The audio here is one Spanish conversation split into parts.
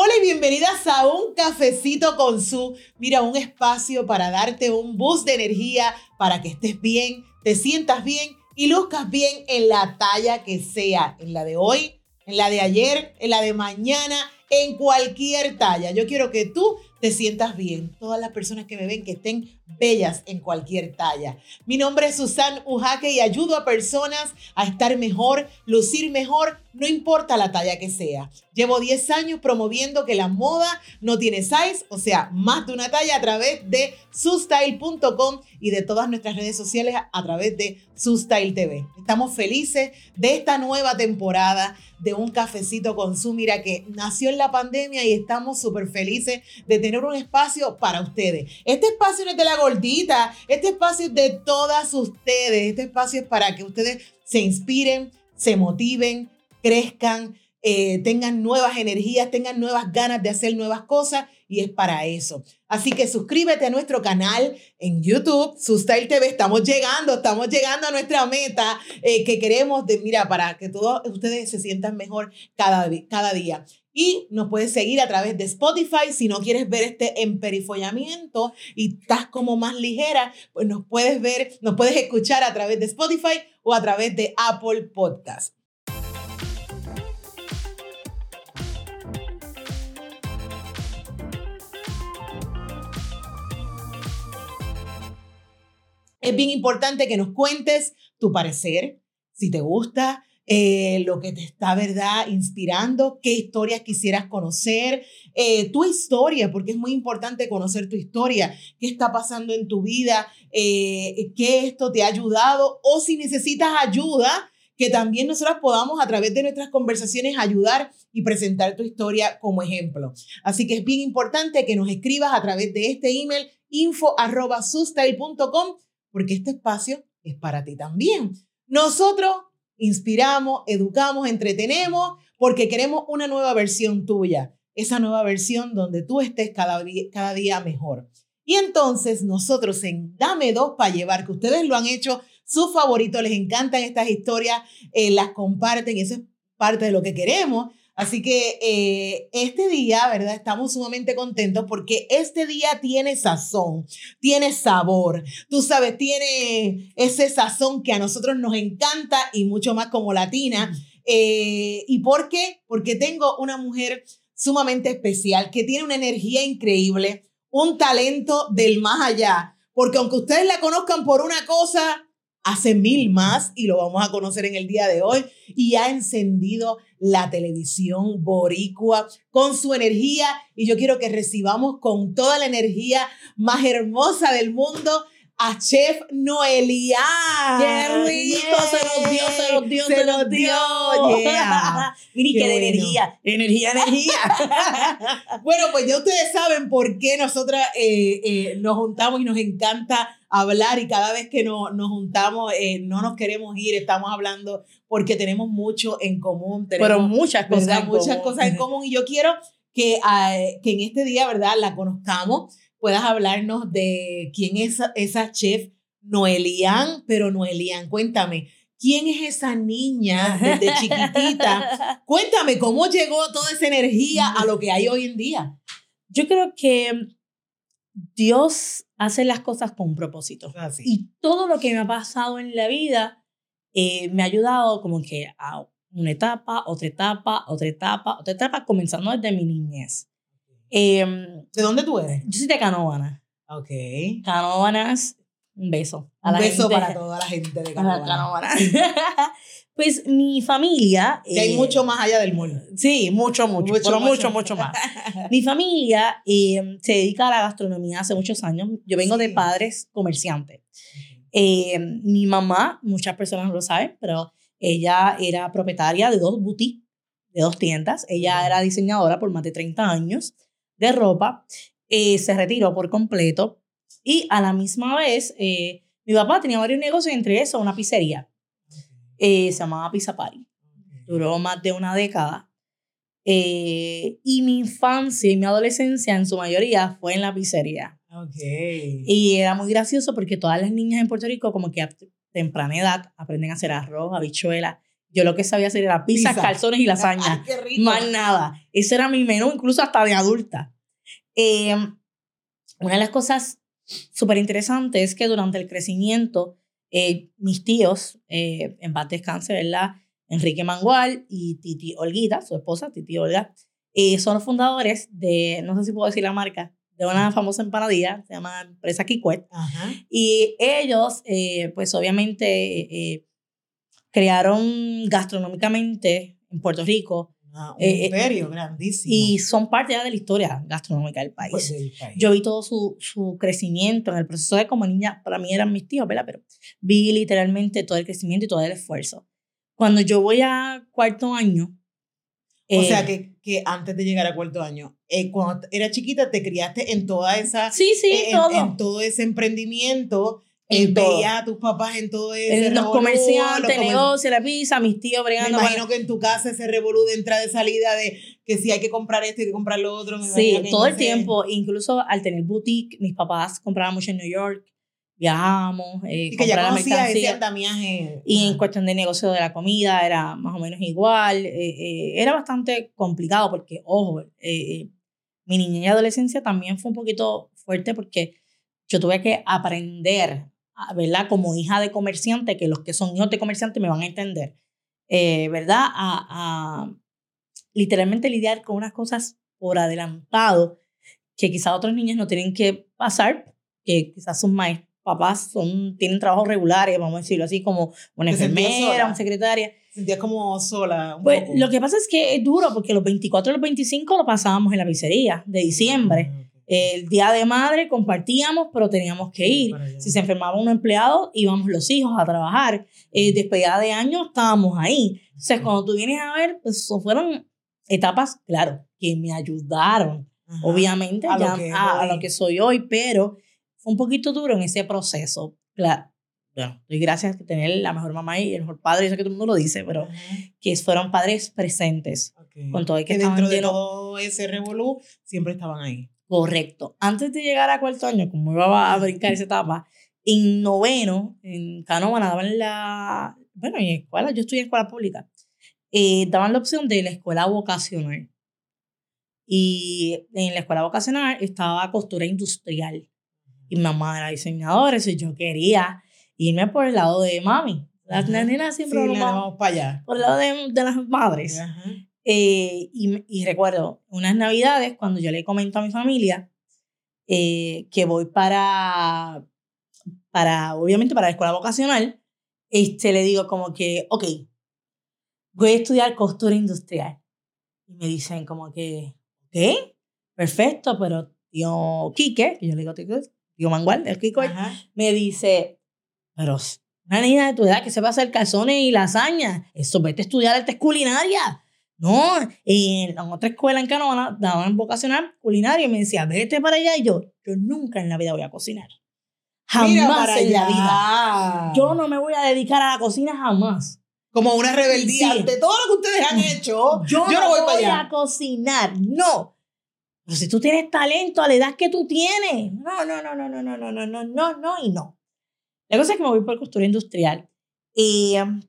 Hola y bienvenidas a un cafecito con su, mira, un espacio para darte un boost de energía para que estés bien, te sientas bien y luzcas bien en la talla que sea, en la de hoy, en la de ayer, en la de mañana, en cualquier talla. Yo quiero que tú te sientas bien. Todas las personas que me ven que estén bellas en cualquier talla. Mi nombre es Susan Ujaque y ayudo a personas a estar mejor, lucir mejor, no importa la talla que sea. Llevo 10 años promoviendo que la moda no tiene size, o sea, más de una talla a través de sustyle.com y de todas nuestras redes sociales a través de Sustyle TV. Estamos felices de esta nueva temporada de un cafecito con su mira que nació en la pandemia y estamos súper felices de tener un espacio para ustedes. Este espacio no es de la gordita, este espacio es de todas ustedes, este espacio es para que ustedes se inspiren, se motiven, crezcan, eh, tengan nuevas energías, tengan nuevas ganas de hacer nuevas cosas y es para eso. Así que suscríbete a nuestro canal en YouTube, Sustyle TV. Estamos llegando, estamos llegando a nuestra meta eh, que queremos, de, mira, para que todos ustedes se sientan mejor cada día. Y nos puedes seguir a través de Spotify. Si no quieres ver este emperifollamiento y estás como más ligera, pues nos puedes ver, nos puedes escuchar a través de Spotify o a través de Apple Podcast. Es bien importante que nos cuentes tu parecer, si te gusta, eh, lo que te está, ¿verdad?, inspirando, qué historias quisieras conocer, eh, tu historia, porque es muy importante conocer tu historia, qué está pasando en tu vida, eh, qué esto te ha ayudado o si necesitas ayuda, que también nosotros podamos a través de nuestras conversaciones ayudar y presentar tu historia como ejemplo. Así que es bien importante que nos escribas a través de este email info.sustyle.com porque este espacio es para ti también. Nosotros inspiramos, educamos, entretenemos, porque queremos una nueva versión tuya, esa nueva versión donde tú estés cada, cada día mejor. Y entonces nosotros en Dame Dos para Llevar, que ustedes lo han hecho, sus favoritos, les encantan estas historias, eh, las comparten, eso es parte de lo que queremos. Así que eh, este día, ¿verdad? Estamos sumamente contentos porque este día tiene sazón, tiene sabor. Tú sabes, tiene ese sazón que a nosotros nos encanta y mucho más como latina. Eh, ¿Y por qué? Porque tengo una mujer sumamente especial que tiene una energía increíble, un talento del más allá. Porque aunque ustedes la conozcan por una cosa, hace mil más y lo vamos a conocer en el día de hoy. Y ha encendido la televisión boricua con su energía. Y yo quiero que recibamos con toda la energía más hermosa del mundo a Chef Noelia. ¡Qué rico! Se nos dio, se nos dio, se, nos dio. Yeah. Miri, qué, de energía. Energía, energía. bueno, pues ya ustedes saben por qué nosotras eh, eh, nos juntamos y nos encanta hablar y cada vez que no, nos juntamos eh, no nos queremos ir, estamos hablando porque tenemos mucho en común. Pero muchas cosas. Muchas cosas en común y yo quiero que, ah, que en este día, ¿verdad? La conozcamos puedas hablarnos de quién es esa chef Noelian, pero Noelian, cuéntame, ¿quién es esa niña desde chiquitita? Cuéntame, ¿cómo llegó toda esa energía a lo que hay hoy en día? Yo creo que Dios hace las cosas con un propósito. Y todo lo que me ha pasado en la vida eh, me ha ayudado como que a una etapa, otra etapa, otra etapa, otra etapa, comenzando desde mi niñez. Em, ¿De dónde tú eres? Yo soy de Canóvanas. Ok. Canóvanas, un beso. un beso para toda la gente de Canóvanas. pues mi familia... Que hay eh, mucho más allá del mundo. Sí, mucho, mucho, mucho pero mucho, mucho, más. mi familia em, se dedica a la gastronomía hace muchos años. Yo vengo de padres comerciantes. Em, mi mamá, muchas personas no lo saben, pero ella era propietaria de dos boutiques, de dos tiendas. Ella era diseñadora por más de 30 años de ropa, eh, se retiró por completo y a la misma vez eh, mi papá tenía varios negocios, entre esos una pizzería. Eh, se llamaba Pizza Party. Duró más de una década. y mi infancia y mi adolescencia en su mayoría fue en la pizzería. Okay. Y era muy gracioso porque todas las niñas en Puerto Rico como que a temprana edad aprenden a hacer arroz, habichuela Yo lo que sabía hacer era pizzas, calzones y lasaña. Qué rico. Más nada. Ese era mi menú, incluso hasta de adulta. Eh, una de las cosas súper interesantes es que durante el crecimiento, eh, mis tíos, eh, en paz descanse, ¿verdad? Enrique Mangual y Titi Olguita, su esposa, Titi Olga, eh, son los fundadores de, no sé si puedo decir la marca, de una famosa empanadilla, se llama Empresa Kikwet. Y ellos, eh, pues obviamente, eh, crearon gastronómicamente en Puerto Rico. Ah, un imperio grandísimo. Y son parte ya de la historia gastronómica del país. Pues, del país. Yo vi todo su, su crecimiento en el proceso de como niña, para mí eran mis tíos, ¿verdad? Pero vi literalmente todo el crecimiento y todo el esfuerzo. Cuando yo voy a cuarto año, o sea, que, que antes de llegar a cuarto año, eh, cuando era chiquita, te criaste en toda esa... Sí, sí, eh, en, todo. En, todo ese emprendimiento. En veías a tus papás en todo ese En los revolú, comerciantes, los negocios, la pizza, mis tíos Me bregando. imagino que en tu casa ese revolú de entrada y salida de que si hay que comprar esto, hay que comprar lo otro. me Sí, todo el tiempo, incluso al tener boutique, mis papás compraban mucho en New York, viajamos, eh, Y que ya conocías ese andamiaje. Y en cuestión de negocio de la comida era más o menos igual. eh, eh, era bastante complicado porque, ojo, eh, eh, mi niñez y adolescencia también fue un poquito fuerte porque yo tuve que aprender, ¿verdad? Como hija de comerciante, que los que son hijos de comerciante me van a entender, eh, ¿verdad? A, a literalmente lidiar con unas cosas por adelantado que quizás otros niños no tienen que pasar, que quizás sus papás son, tienen trabajos regulares, vamos a decirlo así, como una ¿Te sentías enfermera, una secretaria. Sentías como sola. Un Pues poco. lo que pasa es que es duro porque los 24 y los 25 lo pasábamos en la pizzería de diciembre. Ok. El día de madre compartíamos, pero teníamos que ir. Si se enfermaba un empleado, íbamos los hijos a trabajar. Eh, despedida de año, estábamos ahí. Entonces, cuando tú vienes a ver, pues eso fueron etapas, claro, que me ayudaron, Ajá. obviamente, A lo ya que es a, a lo que soy hoy, pero fue un poquito duro en ese proceso. Claro, bueno, doy gracias por tener la mejor mamá y el mejor padre, yo sé que todo el mundo lo dice, pero Ajá. que fueron padres presentes. Ok. Con todo y que que dentro de llenos- todo ese revolú siempre estaban ahí. Correcto. Antes de llegar a cuarto año, como iba a brincar esa etapa, en noveno, en Canóvana, daban la. Bueno, en escuela, yo estudié en escuela pública, eh, daban la opción de la escuela vocacional. Y en la escuela vocacional estaba costura industrial. Y mi mamá era diseñadora, y yo quería irme por el lado de mami. Las nenas siempre Sí, vamos para allá. por el lado de, de las madres. Ajá. Eh, y, y recuerdo unas navidades cuando yo le comento a mi familia eh, que voy para, para, obviamente para la escuela vocacional, este, le digo como que, ok, voy a estudiar costura industrial. Y me dicen como que, ok, perfecto, pero tío Quique, que yo le digo tío, tío Mangual, el Ajá. me dice, pero una niña de tu edad que se va a hacer calzones y lasaña, eso vete a estudiar artes culinarias. No, en otra escuela en Canóvana daban vocacional culinaria y me decía, vete para allá. Y yo, yo nunca en la vida voy a cocinar. Jamás en la allá. vida. Yo no me voy a dedicar a la cocina jamás. Como una rebeldía Sí. ante todo lo que ustedes han hecho. Yo, Yo no, voy voy, para allá. a cocinar, no. Pero si tú tienes talento a la edad que tú tienes, no, no, no, no, no, no, no, no, no, no, no y no. La cosa es que me voy por costura industrial. Y um,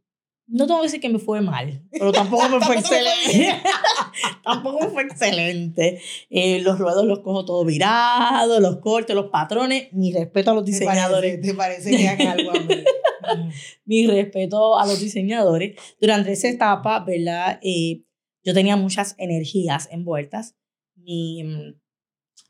no tengo que decir que me fue mal, pero tampoco me fue excelente. tampoco me fue excelente. Eh, los ruedos los cojo todo virados, los cortes, los patrones. Mi respeto a los ¿Te diseñadores parece, te parece que algo a mi respeto a los diseñadores. Durante esa etapa, ¿verdad? Eh, yo tenía muchas energías envueltas. Mi mm,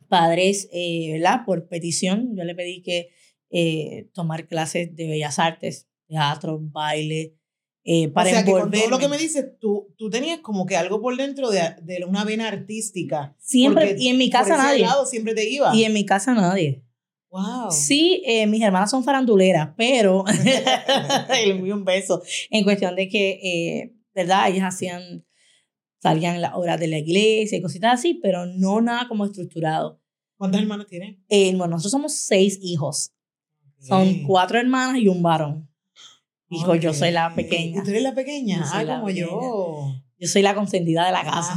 padres, eh, ¿verdad? Por petición, yo le pedí que eh, tomar clases de bellas artes, teatro, baile, eh, O para sea, que con todo lo que me dices, tú, tú tenías como que algo por dentro de, de una vena artística. Siempre, y en mi Por casa ese nadie. lado siempre te iba. Y en mi casa nadie. wow. Sí, eh, mis hermanas son faranduleras, pero le envío un beso. En cuestión de que, eh, ¿verdad? Ellas hacían, salían las obras de la iglesia y cositas así, pero no nada como estructurado. ¿Cuántas hermanas tienes? Eh, bueno, nosotros somos seis hijos. Son cuatro hermanas y un varón. Hijo, yo soy la pequeña. ¿Y tú eres la pequeña? Ah, como pequeña. yo. Yo soy la consentida de la casa.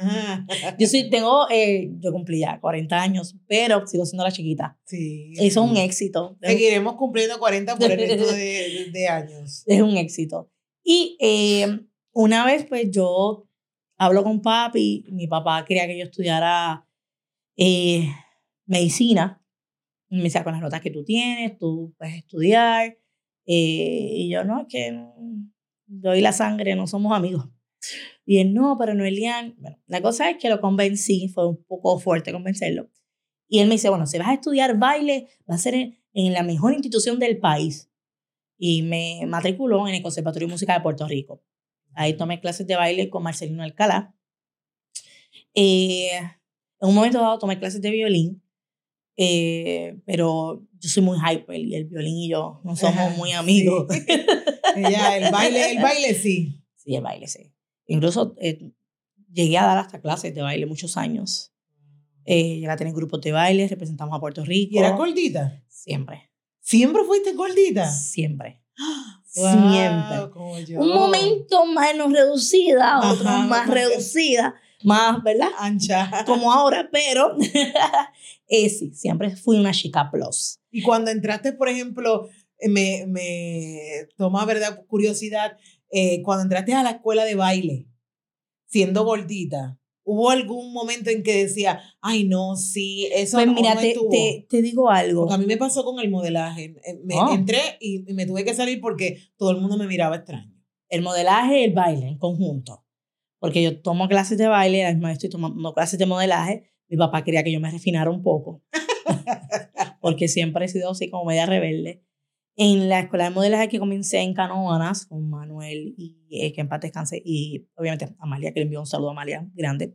Ajá. Yo soy, tengo, eh, yo cumplí ya 40 años, pero sigo siendo la chiquita. Sí. Eso es un éxito. Seguiremos cumpliendo 40 por el resto de, de- de años. es un éxito. Y eh, una vez, pues yo hablo con papi, mi papá quería que yo estudiara eh, medicina. me decía, con las notas que tú tienes, tú puedes estudiar. Eh, y yo, no, es que doy la sangre, no somos amigos. Y él, no, pero no, Elian. Bueno, la cosa es que lo convencí, fue un poco fuerte convencerlo. Y él me dice, bueno, si vas a estudiar baile, va a ser en, en la mejor institución del país. Y me matriculó en el Conservatorio de Música de Puerto Rico. Ahí tomé clases de baile con Marcelino Alcalá. Eh, en un momento dado tomé clases de violín, eh, pero yo soy muy hyper y el violín y yo no somos muy amigos. ya, el baile, el baile sí. Sí, el baile sí. Incluso eh, llegué a dar hasta clases de baile muchos años. Eh, llegué a tener grupos de baile, representamos a Puerto Rico. ¿Y eras gordita? Siempre. ¿Siempre fuiste gordita? Siempre. Siempre. Un momento menos reducida, otro más reducida, más, ¿verdad? Ancha. Como ahora, pero eh, sí, siempre fui una chica plus. Y cuando entraste, por ejemplo, eh, me, me toma, ¿verdad? Curiosidad, eh, cuando entraste a la escuela de baile, siendo gordita, ¿Hubo algún momento en que decía, ay, no, sí, eso pues mira, te, te, te, digo algo. Porque a mí me pasó con el modelaje. Eh, me ah. entré y, me tuve que salir porque todo el mundo me miraba extraño. El modelaje y el baile en conjunto. Porque yo tomo clases de baile, además estoy tomando clases de modelaje. Mi papá quería que yo me refinara un poco. porque siempre he sido así como media rebelde. En la escuela de modelaje que comencé en Canoanas con Manuel y eh, que en paz descanse y obviamente Amalia, que le envió un saludo a Amalia grande.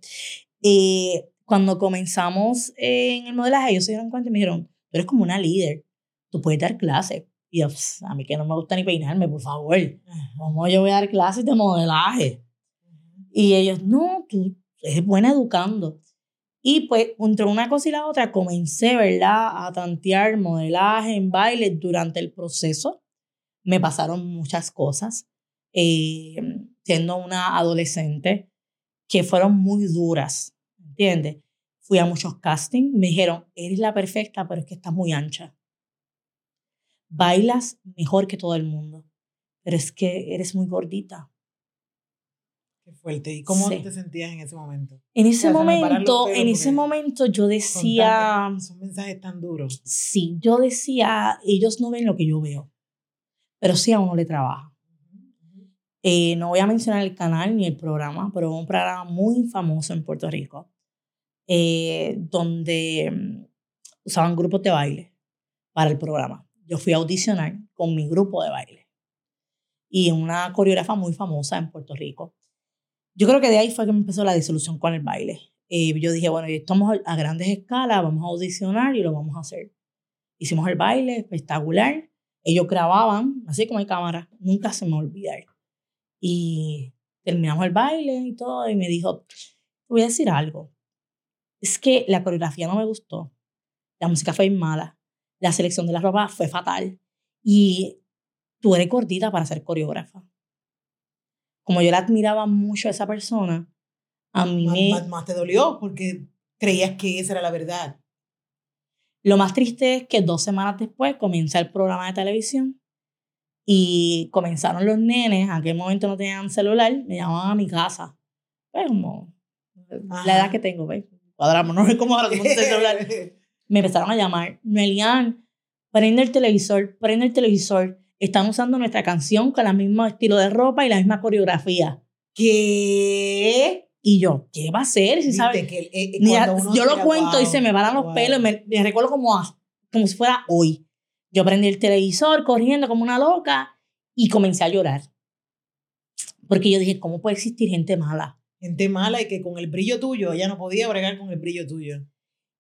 Eh, cuando comenzamos en el modelaje, ellos se dieron cuenta y me dijeron, tú eres como una líder, tú puedes dar clases. Y yo, a mí que no me gusta ni peinarme, por favor, ¿cómo yo voy a dar clases de modelaje? Y ellos, no, tú eres buena educando. Y pues, entre una cosa y la otra, comencé, ¿verdad?, a tantear modelaje en baile durante el proceso. Me pasaron muchas cosas, eh, siendo una adolescente, que fueron muy duras, ¿entiendes? Fui a muchos castings, me dijeron, eres la perfecta, pero es que estás muy ancha. Bailas mejor que todo el mundo, pero es que eres muy gordita. Qué fuerte. ¿Y cómo te sentías en ese momento? En ese momento, en ese momento yo decía... Son, mensajes tan duros. Sí, yo decía, ellos no ven lo que yo veo, pero sí a uno le trabaja. Eh, no voy a mencionar el canal ni el programa, pero un programa muy famoso en Puerto Rico, eh, donde mm, usaban grupos de baile para el programa. Yo fui a audicionar con mi grupo de baile y una coreógrafa muy famosa en Puerto Rico yo creo que de ahí fue que me empezó la disolución con el baile. Eh, yo dije, bueno, estamos a grandes escalas, vamos a audicionar y lo vamos a hacer. Hicimos el baile espectacular. Ellos grababan, así como hay cámara, nunca se me olvida. Y terminamos el baile y todo, y me dijo, voy a decir algo. Es que la coreografía no me gustó, la música fue mala, la selección de la ropa fue fatal, y tú eres gordita para ser coreógrafa como yo la admiraba mucho a esa persona, a mí me... Más, te dolió porque creías que esa era la verdad. Lo más triste es que dos semanas después comienza el programa de televisión y comenzaron los nenes, en aquel momento no tenían celular, me llamaban a mi casa. Pues como la edad que tengo, ¿ves? Cuadramos, no sé cómo ahora el celular. me empezaron a llamar, Melian, prende el televisor, prende el televisor están usando nuestra canción con el mismo estilo de ropa y la misma coreografía. ¿Qué? Y yo, ¿qué va a ser? Si sabe, que, eh, eh, yo lo cuento y se me van los pelos, me, me, recuerdo como, como si fuera hoy. Yo prendí el televisor corriendo como una loca y comencé a llorar. Porque yo dije, ¿cómo puede existir gente mala? Gente mala y que con el brillo tuyo, ella no podía bregar con el brillo tuyo.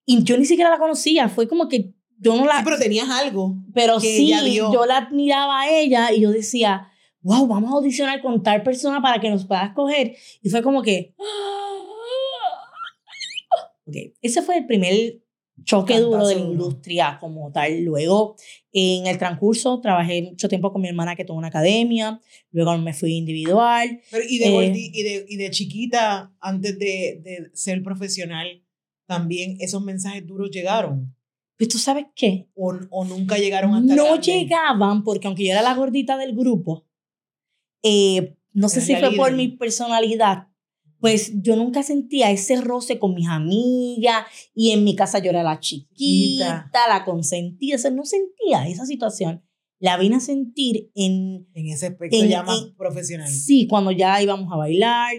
Y yo ni siquiera la conocía, fue como que yo no la... Sí, pero tenías algo. Pero sí, yo la admiraba a ella y yo decía, wow, vamos a audicionar con tal persona para que nos pueda escoger. Y fue como que... Ese fue el primer choque duro de la industria como tal. Luego, en el transcurso, trabajé mucho tiempo con mi hermana que tuvo una academia, luego me fui individual. Pero y, de, eh, y, de, y de chiquita, antes de, de ser profesional, también esos mensajes duros llegaron. Pues tú sabes qué. O, o nunca llegaron hasta No llegaban porque aunque yo era la gordita del grupo, eh, no sé si fue por mi personalidad, pues yo nunca sentía ese roce con mis amigas y en mi casa yo era la chiquita, la consentida, o sea, no sentía esa situación. La vine a sentir en... En ese aspecto ya más profesional. Sí, cuando ya íbamos a bailar,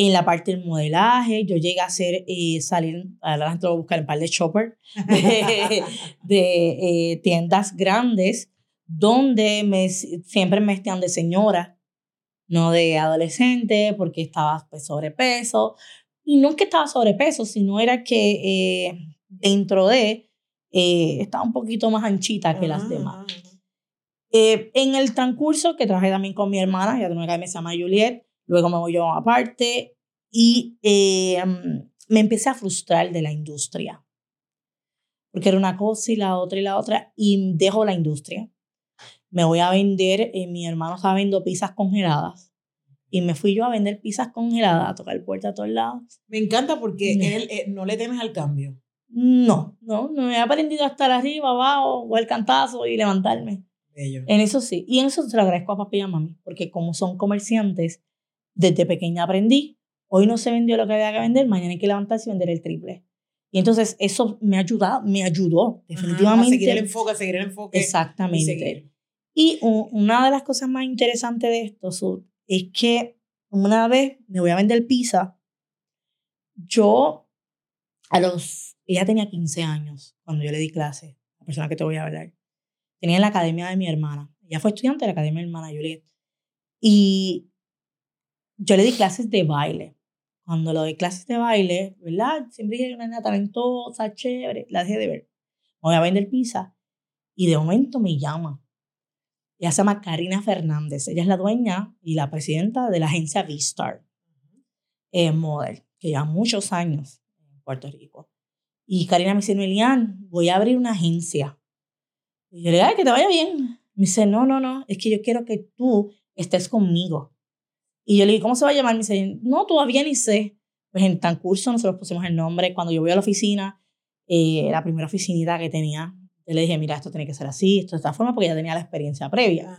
en la parte del modelaje, yo llegué a hacer, eh, salir, adelante voy a buscar un par de shopper, de, eh, tiendas grandes, donde me, siempre me vestían de señora, no de adolescente, porque estaba pues, sobrepeso. Y no es que estaba sobrepeso, sino era que eh, dentro de, estaba un poquito más anchita que las demás. en el transcurso, que trabajé también con mi hermana, ya tengo una que se llama Juliet, Luego me voy yo aparte y eh, me empecé a frustrar de la industria. Porque era una cosa y la otra y la otra y dejo la industria. Me voy a vender, eh, mi hermano estaba vendiendo pizzas congeladas y me fui yo a vender pizzas congeladas, a tocar puerta a todos lados. Me encanta porque él, eh, no le temes al cambio. No, no, no he aprendido a estar arriba, abajo, o el cantazo y levantarme. En eso sí. Y en eso se lo agradezco a papi y a mami, porque como son comerciantes, desde pequeña aprendí, hoy no se vendió lo que había que vender, mañana hay que levantarse y vender el triple. Y entonces eso me ayudado, me ayudó definitivamente. a seguir el enfoque, a seguir el enfoque. Exactamente. Y, una de las cosas más interesantes de esto es que una vez me voy a vender pizza, yo a los, ella tenía 15 años cuando yo le di clase, la persona que te voy a hablar. Tenía en la academia de mi hermana. Ella fue estudiante de la academia de mi hermana Juliet. Y yo le di clases de baile. Cuando lo di clases de baile, ¿verdad? Siempre dije que una nena talentosa, chévere, la dejé de ver. Me voy a vender pizza. Y de momento me llama. Ella se llama Karina Fernández. Ella es la dueña y la presidenta de la agencia V-Star eh, Model, que lleva muchos años en Puerto Rico. Y Karina me dice, Elian, voy a abrir una agencia. Y yo le digo, que te vaya bien. Me dice, no, no, no, es que yo quiero que tú estés conmigo. Y yo le dije, ¿cómo se va a llamar? Me dice, no, todavía ni sé. Pues en tan curso nosotros pusimos el nombre. Cuando yo voy a la oficina, eh, la primera oficinita que tenía, yo le dije, mira, esto tiene que ser así, esto de esta forma, porque ya tenía la experiencia previa.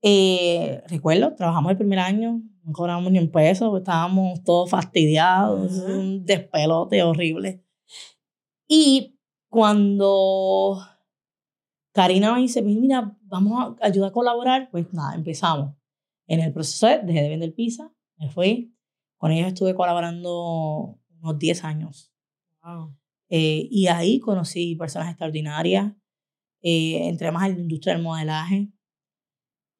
Eh, recuerdo, trabajamos el primer año, no cobramos ni un peso, estábamos todos fastidiados, un despelote horrible. Y cuando Karina me dice, mira, vamos a ayudar a colaborar, pues nada, empezamos. En el proceso dejé de vender pizza, me fui. Con ellos estuve colaborando unos 10 años. Eh, y ahí conocí personas extraordinarias. Eh, entré más en la industria del modelaje.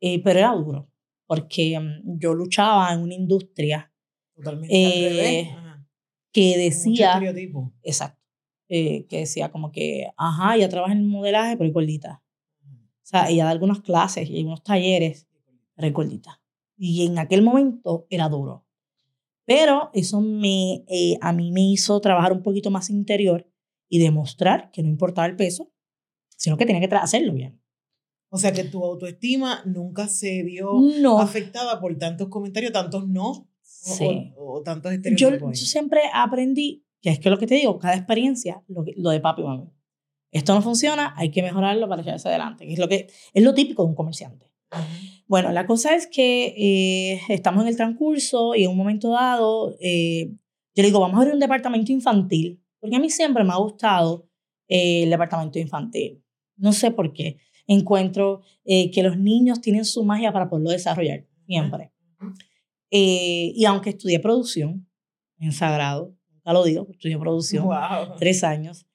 Eh, pero era duro, porque mm, yo luchaba en una industria Totalmente que decía... Exacto. que decía como que, ajá, ya trabaja en modelaje, pero es gordita. O sea, ella da algunas clases y algunos talleres, pero es gordita. Y en aquel momento era duro. Pero eso me, eh, a mí me hizo trabajar un poquito más interior y demostrar que no importaba el peso, sino que tenía que hacerlo bien. O sea que tu autoestima nunca se vio afectada por tantos comentarios, tantos no, o, tantos estereotipos. Yo, yo, siempre aprendí, que es que lo que te digo, cada experiencia, lo, lo de papi y mami. Esto no funciona, hay que mejorarlo para echarse adelante, que es lo, que, es lo típico de un comerciante. Bueno, la cosa es que eh, estamos en el transcurso y en un momento dado, eh, yo le digo, vamos a abrir un departamento infantil, porque a mí siempre me ha gustado eh, el departamento infantil. No sé por qué. Encuentro que los niños tienen su magia para poderlo desarrollar, siempre. y aunque estudié producción en Sagrado, nunca lo digo, estudié producción, tres años,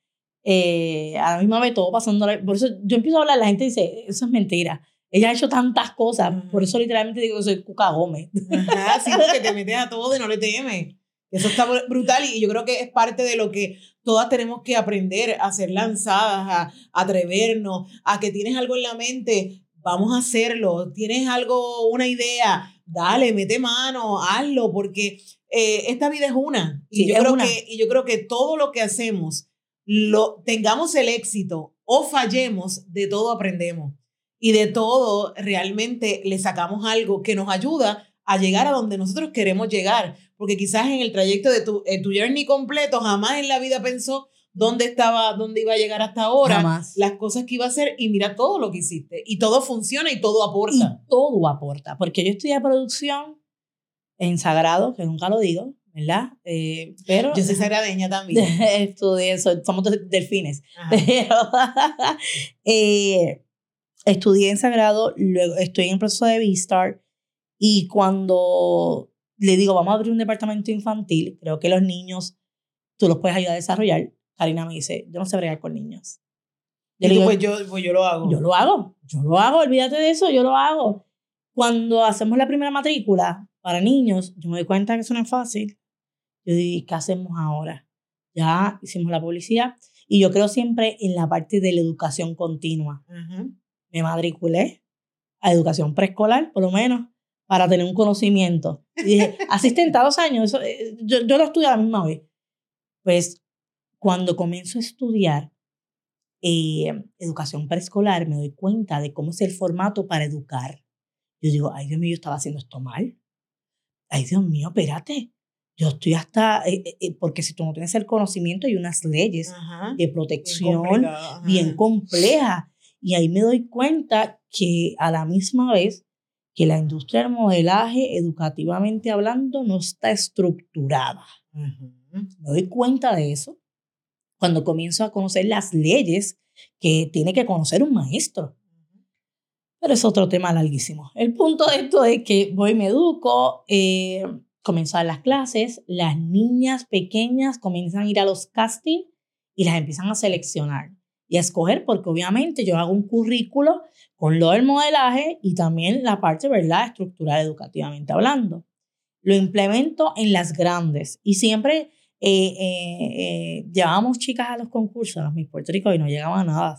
a la misma vez todo pasando, por eso yo empiezo a hablar, la gente dice, eso es mentira ella ha hecho tantas cosas, por eso literalmente digo que soy Cuca Gómez. Ajá, sí, porque te metes a todo y no le temes. Eso está brutal y yo creo que es parte de lo que todas tenemos que aprender a ser lanzadas, a, atrevernos, a que tienes algo en la mente, vamos a hacerlo, tienes algo, una idea, dale, mete mano, hazlo, porque eh, esta vida es una. Y, yo creo Que, y yo creo que todo lo que hacemos, lo, tengamos el éxito o fallemos, de todo aprendemos y de todo realmente le sacamos algo que nos ayuda a llegar a donde nosotros queremos llegar. Porque quizás en el trayecto de tu, tu journey completo jamás en la vida pensó, dónde estaba, dónde iba a llegar hasta ahora, las cosas que iba a hacer y mira todo lo que hiciste. Y todo funciona y todo aporta. Y todo aporta, porque yo estudié producción en Sagrado, que nunca lo digo, ¿verdad? Eh, pero yo soy sagradeña también. estudié, somos delfines. Pero eh, estudié en Sagrado, luego estoy en el proceso de V-Star y cuando le digo, vamos a abrir un departamento infantil, creo que los niños, tú los puedes ayudar a desarrollar, Karina me dice, yo no sé bregar con niños. Yo pues, yo, pues yo lo hago. Yo lo hago, yo lo hago, olvídate de eso, yo lo hago. Cuando hacemos la primera matrícula para niños, yo me doy cuenta que eso no es fácil. Yo digo, ¿qué hacemos ahora? Ya hicimos la publicidad y yo creo siempre en la parte de la educación continua. Me matriculé a educación preescolar, por lo menos, para tener un conocimiento. Y dije, asistente a dos años, eso, eh, yo, yo lo estudié a la misma vez. Pues cuando comienzo a estudiar eh, educación preescolar, me doy cuenta de cómo es el formato para educar. Yo digo, ay Dios mío, yo estaba haciendo esto mal. Ay Dios mío, espérate. Yo estoy hasta, eh, eh, porque si tú no tienes el conocimiento, hay unas leyes de protección bien, complejas. Y ahí me doy cuenta que a la misma vez que la industria del modelaje, educativamente hablando, no está estructurada. Me doy cuenta de eso cuando comienzo a conocer las leyes que tiene que conocer un maestro. Pero es otro tema larguísimo. El punto de esto es que voy, me educo, eh, comienzo a las clases, las niñas pequeñas comienzan a ir a los castings y las empiezan a seleccionar y a escoger, porque obviamente yo hago un currículo con lo del modelaje y también la parte, ¿verdad?, estructural educativamente hablando. Lo implemento en las grandes y siempre eh, eh, eh, llevábamos chicas a los concursos, a los Miss Puerto Rico, y no llegaban a nada.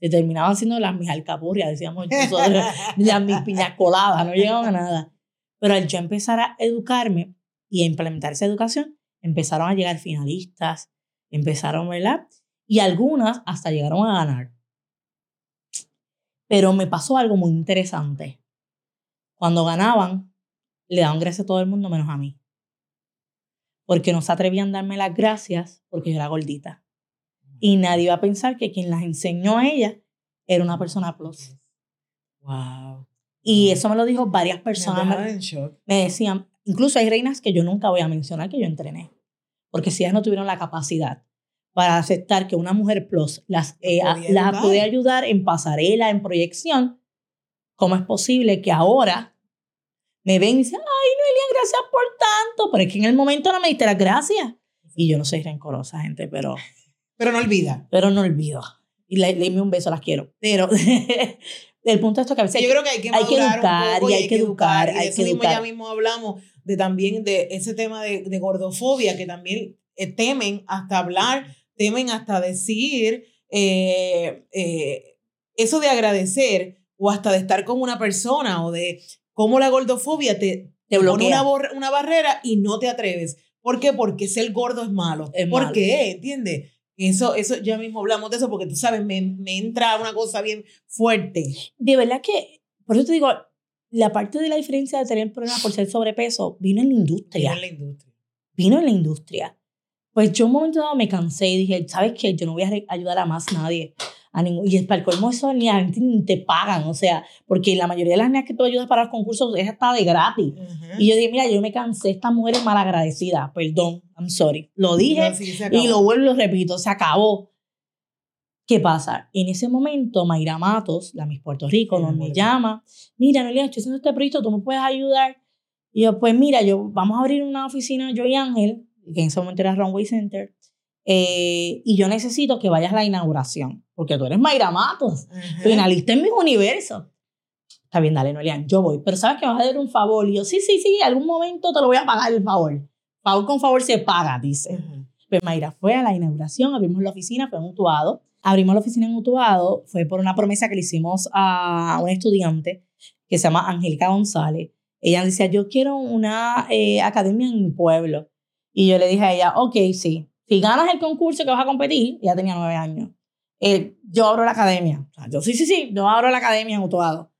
Se, terminaban siendo las mis alcapurrias, decíamos nosotros, las mis piñacoladas, no llegaban a nada. Pero al yo empezar a educarme y a implementar esa educación, empezaron a llegar finalistas, empezaron, ¿verdad? Y algunas hasta llegaron a ganar. Pero me pasó algo muy interesante. Cuando ganaban, le daban gracias a todo el mundo menos a mí porque no se atrevían a darme las gracias porque yo era gordita. Y nadie iba a pensar que quien las enseñó a ella era una persona plus. Wow. Y eso me lo dijo varias personas. Me, me, decían, incluso hay reinas que yo nunca voy a mencionar que yo entrené, porque si ellas no tuvieron la capacidad para aceptar que una mujer plus las, eh, las podía ayudar en pasarela, en proyección, ¿cómo es posible que ahora me ven y dicen, ay, Noelia, gracias por tanto, pero es que en el momento no me diste las gracias. Y yo no soy rencorosa, gente, pero... Pero no olvida. Pero no olvido. Y le, le un beso, las quiero. Pero el punto es que a veces yo creo que hay que, hay que educar y hay, que educar. hay que educar. ya mismo hablamos de también de ese tema de, de gordofobia, que también eh, temen hasta hablar, temen hasta decir eh, eh, eso de agradecer o hasta de estar con una persona o de cómo la gordofobia te, te pone una, una, barrera y no te atreves. ¿Por qué? Porque ser gordo es malo. ¿Por qué? ¿Entiendes? Eso, eso, ya mismo hablamos de eso porque tú sabes, me, me entra una cosa bien fuerte. De verdad que, por eso te digo, la parte de la diferencia de tener problemas por ser sobrepeso vino en la industria. Vino en la industria. Vino en la industria. Pues yo un momento dado me cansé y dije, ¿sabes qué? Yo no voy a ayudar a más nadie y para el colmo eso ni, ni te pagan, o sea, porque la mayoría de las niñas que tú ayudas para los concursos es hasta de gratis. Y yo dije, mira, yo me cansé, esta mujer es malagradecida, perdón, I'm sorry. Lo dije y lo vuelvo y lo repito, se acabó. ¿Qué pasa? En ese momento, Mayra Matos, la Miss Puerto Rico, nos me llama, mira, Noelia, estoy haciendo este proyecto, ¿tú me puedes ayudar? Y yo, pues mira, yo, vamos a abrir una oficina, yo y Ángel, que en ese momento era Runway Center, eh, y yo necesito que vayas a la inauguración, porque tú eres Mayra Matos, finalista en mi universo. Está bien, dale, Nolian, yo voy, pero sabes que vas a dar un favor. Y yo, sí, sí, sí, algún momento te lo voy a pagar el favor. Favor con favor se paga, dice. Pues Mayra fue a la inauguración, abrimos la oficina, fue en Utuado. Abrimos la oficina en Utuado, fue por una promesa que le hicimos a un estudiante que se llama Angélica González. Ella decía, yo quiero una eh, academia en mi pueblo. Y yo le dije a ella, ok, sí, si ganas el concurso que vas a competir, ya tenía nueve años, eh, yo abro la academia. O sea, yo sí, sí, sí, yo abro la academia en Utuado.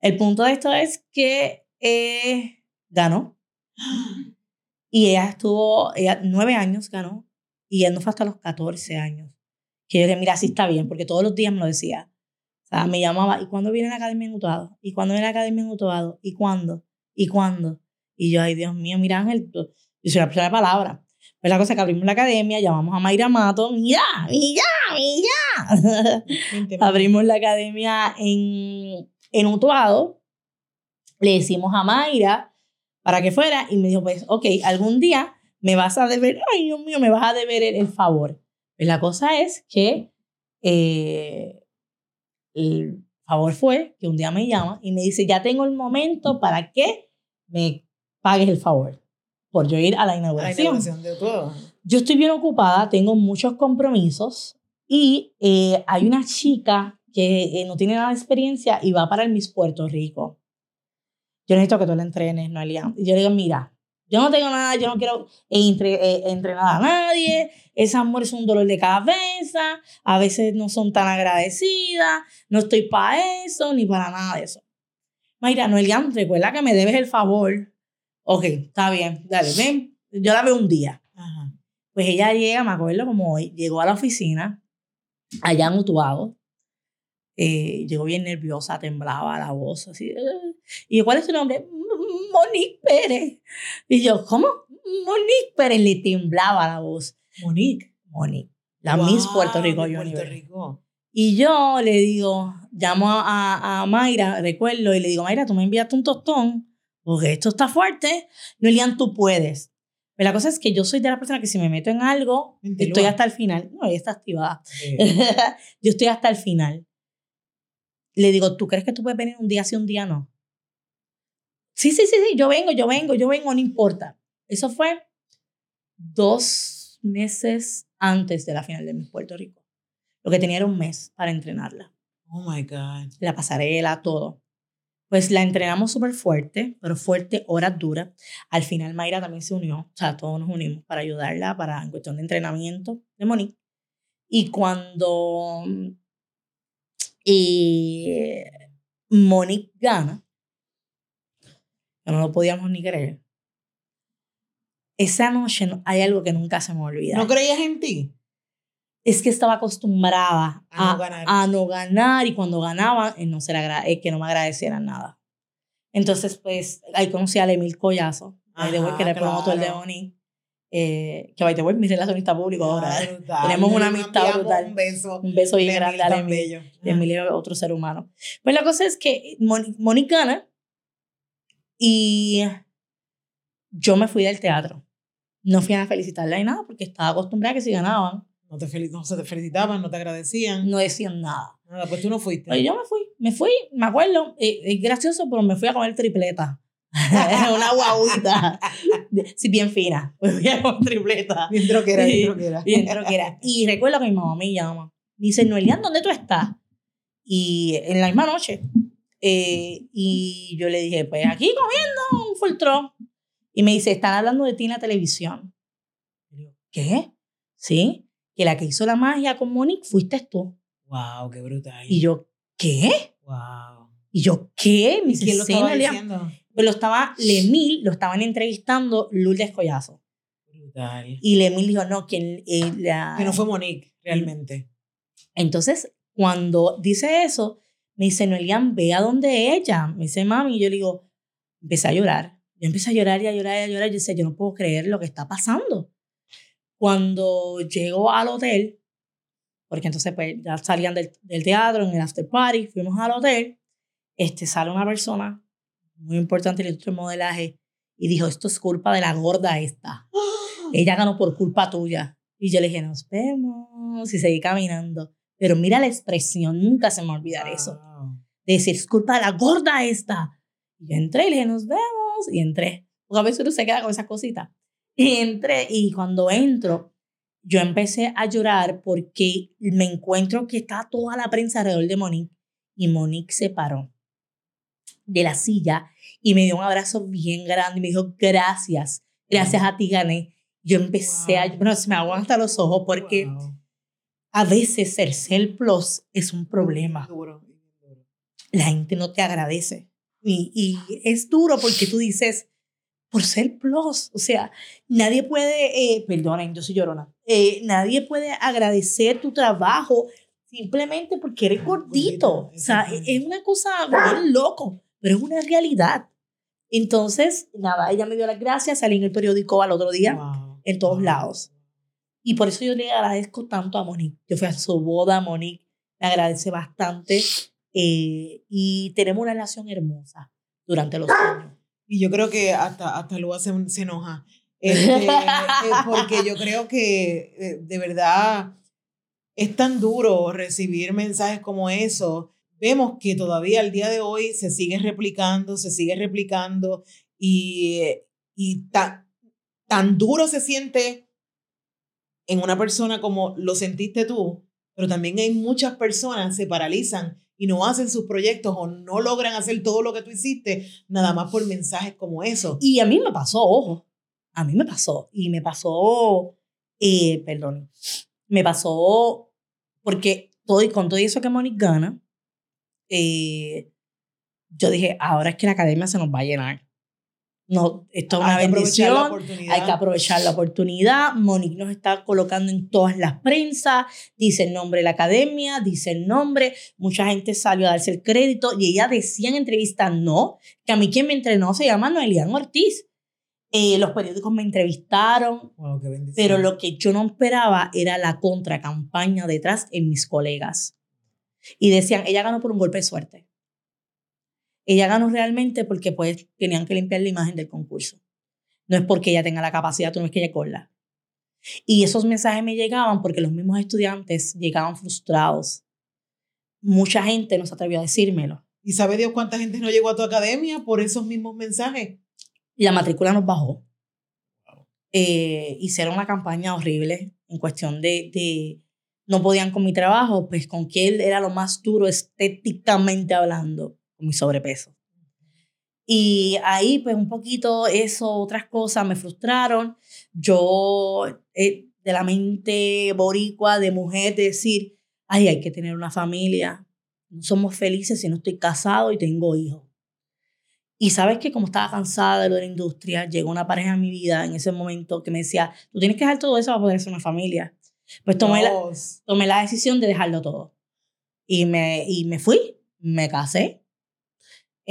El punto de esto es que eh, ganó. Y ella estuvo, ella nueve años ganó. Y él no fue hasta los 14 años. Que yo dije, mira, así está bien, porque todos los días me lo decía. O sea, me llamaba, ¿y cuándo viene la academia en Utuado? ¿Y cuándo viene la academia en Utuado? ¿Y cuándo? ¿Y cuándo? Y yo, ay, Dios mío, mira, Ángel, yo soy una persona de palabra. Pues la cosa es que abrimos la academia, llamamos a Mayra Mato, mira, mira, mira. abrimos la academia en, en Utuado. Le decimos a Mayra para que fuera y me dijo, pues, ok, algún día me vas a deber, ay Dios mío, me vas a deber el, favor. Pues la cosa es que eh, el favor fue que un día me llama y me dice, ya tengo el momento para que me pagues el favor por yo ir a la inauguración. de todo. Yo estoy bien ocupada, tengo muchos compromisos y eh, hay una chica que eh, no tiene nada de experiencia y va para el Miss Puerto Rico. Yo necesito que tú la entrenes, Noelia. Y yo le digo, mira, yo no tengo nada, yo no quiero entre, eh, entrenar a nadie. Esas mujeres son un dolor de cabeza. A veces no son tan agradecidas. No estoy para eso ni para nada de eso. Mayra, Noelia, recuerda que me debes el favor. Ok, está bien, dale, ven. Yo la veo un día. Pues ella llega, me acuerdo como hoy, llegó a la oficina, allá en Utuado. Eh, llegó bien nerviosa, temblaba la voz, así. Y yo, ¿cuál es tu nombre? Monique Pérez. Y yo, ¿cómo? Monique Pérez. Le temblaba la voz. Monique. Monique. La Miss Puerto Rico. Puerto Rico. Y yo le digo, llamo a, a Mayra, recuerdo, y le digo, Mayra, tú me enviaste un tostón, porque esto está fuerte. Noelian, tú puedes. Pero la cosa es que yo soy de la persona que si me meto en algo, estoy hasta el final. No, ella está activada. yo estoy hasta el final. Le digo, ¿tú crees que tú puedes venir un día sí, un día no? Sí, sí, sí, sí, yo vengo, yo vengo, yo vengo, no importa. Eso fue dos meses antes de la final de Miss Puerto Rico. Lo que tenía era un mes para entrenarla. Oh my God. La pasarela, todo. Pues la entrenamos súper fuerte, pero fuerte, horas duras. Al final Mayra también se unió, o sea, todos nos unimos para ayudarla para, en cuestión de entrenamiento de Monique. Y cuando y Monique gana, no lo podíamos ni creer. Esa noche hay algo que nunca se me olvida. ¿No creías en ti? Es que estaba acostumbrada a, no, ganar. y cuando ganaba, no que no me agradecieran nada. Entonces, pues, ahí conocí a Emil Collazo, ahí de que era el promotor de Oni. Eh, que vaya, mi relacionista público ahora. Tenemos una amistad brutal. Un beso. Un beso bien grande a Emil. Emil es otro ser humano. Pues la cosa es que Mónica gana y yo me fui del teatro. No fui a felicitarla ni nada porque estaba acostumbrada a que si ganaban. No, te no se te felicitaban, no te agradecían. No decían nada. Nada, pues tú no fuiste. Pues yo me fui, me fui, me acuerdo. Eh, es gracioso, pero me fui a comer tripleta. una guaguita. sí, bien fina. Me fui a comer tripleta. Bien troquera, bien troquera. Bien troquera. Y recuerdo que mi mamá me llama. Me dice, Noelian, ¿dónde tú estás? Y en la misma noche eh, y yo le dije, pues aquí comiendo un fultro. Y me dice, están hablando de ti en la televisión. ¿qué? Sí, que la que hizo la magia con Monique fuiste tú. Wow, qué brutal. Y yo, ¿qué? Wow. Y yo, ¿qué? Me ¿Quién lo estaba diciendo? Pues lo estaba, Lemil, lo estaban entrevistando Lourdes Collazo. Brutal. Y Lemil dijo, no, que la... Que no fue Monique, realmente. Entonces, cuando dice eso, me dice, Noelian, ve a donde ella. Me dice, mami. Y yo le digo, empecé a llorar. Yo empecé a llorar y a llorar y a llorar. Yo decía, yo no puedo creer lo que está pasando. Cuando llego al hotel, porque entonces pues ya salían del, del teatro, en el after party, fuimos al hotel, este, sale una persona muy importante en el industria modelaje y dijo, esto es culpa de la gorda esta. Ella ganó por culpa tuya. Y yo le dije, nos vemos y seguí caminando. Pero mira la expresión, nunca se me olvidará eso de decir, es culpa de la gorda esta. Y yo entré y le dije, nos vemos. Y entré. Porque a veces uno se queda con esas cositas. Y entré y cuando entro, yo empecé a llorar porque me encuentro que está toda la prensa alrededor de Monique. Y Monique se paró de la silla y me dio un abrazo bien grande y me dijo, gracias, gracias a ti gané. Yo empecé a, bueno, se me aguanta los ojos porque a veces el ser plus es un problema la gente no te agradece. Y, y es duro porque tú dices, por ser plus. O sea, nadie puede, eh, perdonen, yo soy llorona, eh, nadie puede agradecer tu trabajo simplemente porque eres gordito. O sea, e, es una cosa bien loco, pero es una realidad. Entonces, nada, ella me dio las gracias, salí en el periódico al otro día, en todos lados. Y por eso yo le agradezco tanto a Monique. Yo fui a su boda, Monique me agradece bastante eh, y tenemos una relación hermosa durante los años. Y yo creo que hasta, hasta luego se, se enoja. Este, eh, porque yo creo que eh, de verdad es tan duro recibir mensajes como eso. Vemos que todavía al día de hoy se sigue replicando, se sigue replicando y, y tan, tan duro se siente en una persona como lo sentiste tú, pero también hay muchas personas se paralizan y no hacen sus proyectos o no logran hacer todo lo que tú hiciste, nada más por mensajes como eso. Y a mí me pasó, ojo, a mí me pasó. Y me pasó, eh, perdón, me pasó porque todo, con todo eso que Monique gana, eh, yo dije, ahora es que la academia se nos va a llenar. No, esto es una bendición. Hay que aprovechar la oportunidad. Monique nos está colocando en todas las prensas. Dice el nombre de la academia, dice el nombre. Mucha gente salió a darse el crédito y ella decía en entrevistas, no, que a mí quien me entrenó se llama Noelian Ortiz. Eh, los periódicos me entrevistaron, pero lo que yo no esperaba era la contracampaña detrás en mis colegas. Y decían, ella ganó por un golpe de suerte. Ella ganó realmente porque pues tenían que limpiar la imagen del concurso. No es porque ella tenga la capacidad, no es que ella corla. Y esos mensajes me llegaban porque los mismos estudiantes llegaban frustrados. Mucha gente no se atrevió a decírmelo. ¿Y sabe Dios cuánta gente no llegó a tu academia por esos mismos mensajes? La matrícula nos bajó. Eh, hicieron una campaña horrible en cuestión de, de, no podían con mi trabajo, pues con que él era lo más duro estéticamente hablando mi sobrepeso. Y ahí, pues un poquito eso, otras cosas me frustraron. Yo, eh, de la mente boricua, de mujer, decir, ay, hay que tener una familia. No somos felices si no estoy casado y tengo hijos. Y sabes que como estaba cansada de la industria, llegó una pareja en mi vida en ese momento que me decía, tú tienes que dejar todo eso para poder ser una familia. Pues tomé, la, tomé la decisión de dejarlo todo. Y me, y me fui, me casé,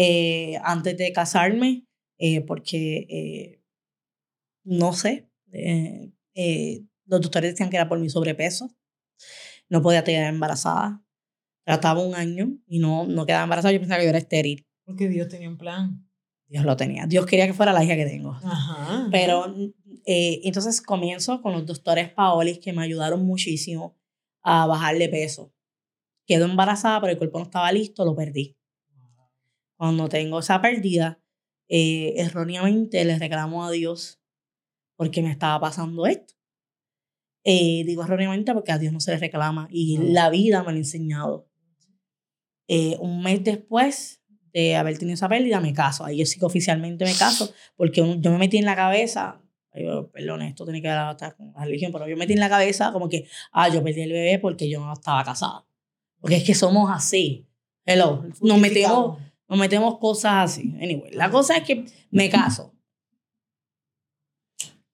eh, antes de casarme, eh, porque eh, no sé, los doctores decían que era por mi sobrepeso, no podía quedar embarazada, trataba un año y no, no quedaba embarazada, yo pensaba que yo era estéril. Porque Dios tenía un plan. Dios lo tenía. Dios quería que fuera la hija que tengo. Pero entonces comienzo con los doctores Paolis que me ayudaron muchísimo a bajarle peso. Quedó embarazada, pero el cuerpo no estaba listo, lo perdí cuando tengo esa pérdida, eh, erróneamente le reclamo a Dios porque me estaba pasando esto. Eh, digo erróneamente porque a Dios no se le reclama y la vida me lo ha enseñado. Eh, un mes después de haber tenido esa pérdida, me caso. Ahí yo sí que oficialmente me caso porque yo me metí en la cabeza, perdón, esto tiene que ver con la religión, pero yo me metí en la cabeza como que, ah, yo perdí el bebé porque yo no estaba casada. Porque es que somos así. Hello, nos metemos nos metemos cosas así. Anyway, la cosa es que me caso.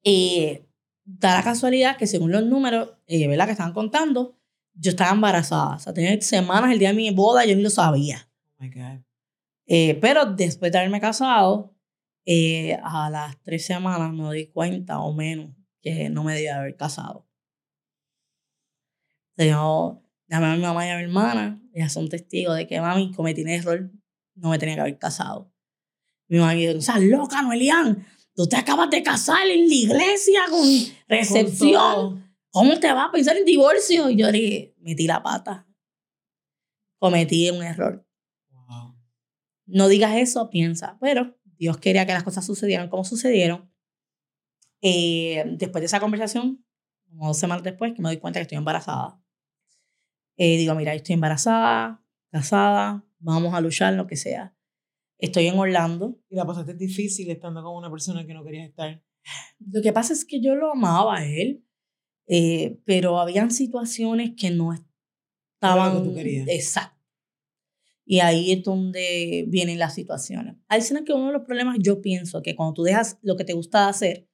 Y da la casualidad que según los números, eh, ¿verdad? Que estaban contando, yo estaba embarazada. O sea, tenía semanas el día de mi boda, yo ni lo sabía. Oh my God. Eh, pero después de haberme casado, eh, a las tres semanas me di cuenta o menos que no me debía haber casado. Yo llamé a mi mamá y a mi hermana, ellas son testigos de que mami cometí un error no me tenía que haber casado. Mi mamá me dijo, estás loca, Noelian, tú te acabas de casar en la iglesia con recepción. ¿Cómo te vas a pensar en divorcio? Y yo dije, metí la pata. Cometí un error. No digas eso, piensa. Pero Dios quería que las cosas sucedieran como sucedieron. Eh, después de esa conversación, como dos semanas después, que me doy cuenta que estoy embarazada. Eh, digo, mira, estoy embarazada, casada, vamos a luchar, lo que sea. Estoy en Orlando. ¿Y la pasaste difícil estando con una persona que no querías estar? Lo que pasa es que yo lo amaba a él, eh, pero habían situaciones que no estaban... Lo que tú querías. Exacto. Y ahí es donde vienen las situaciones. Es que uno de los problemas, yo pienso que cuando tú dejas lo que te gusta hacer,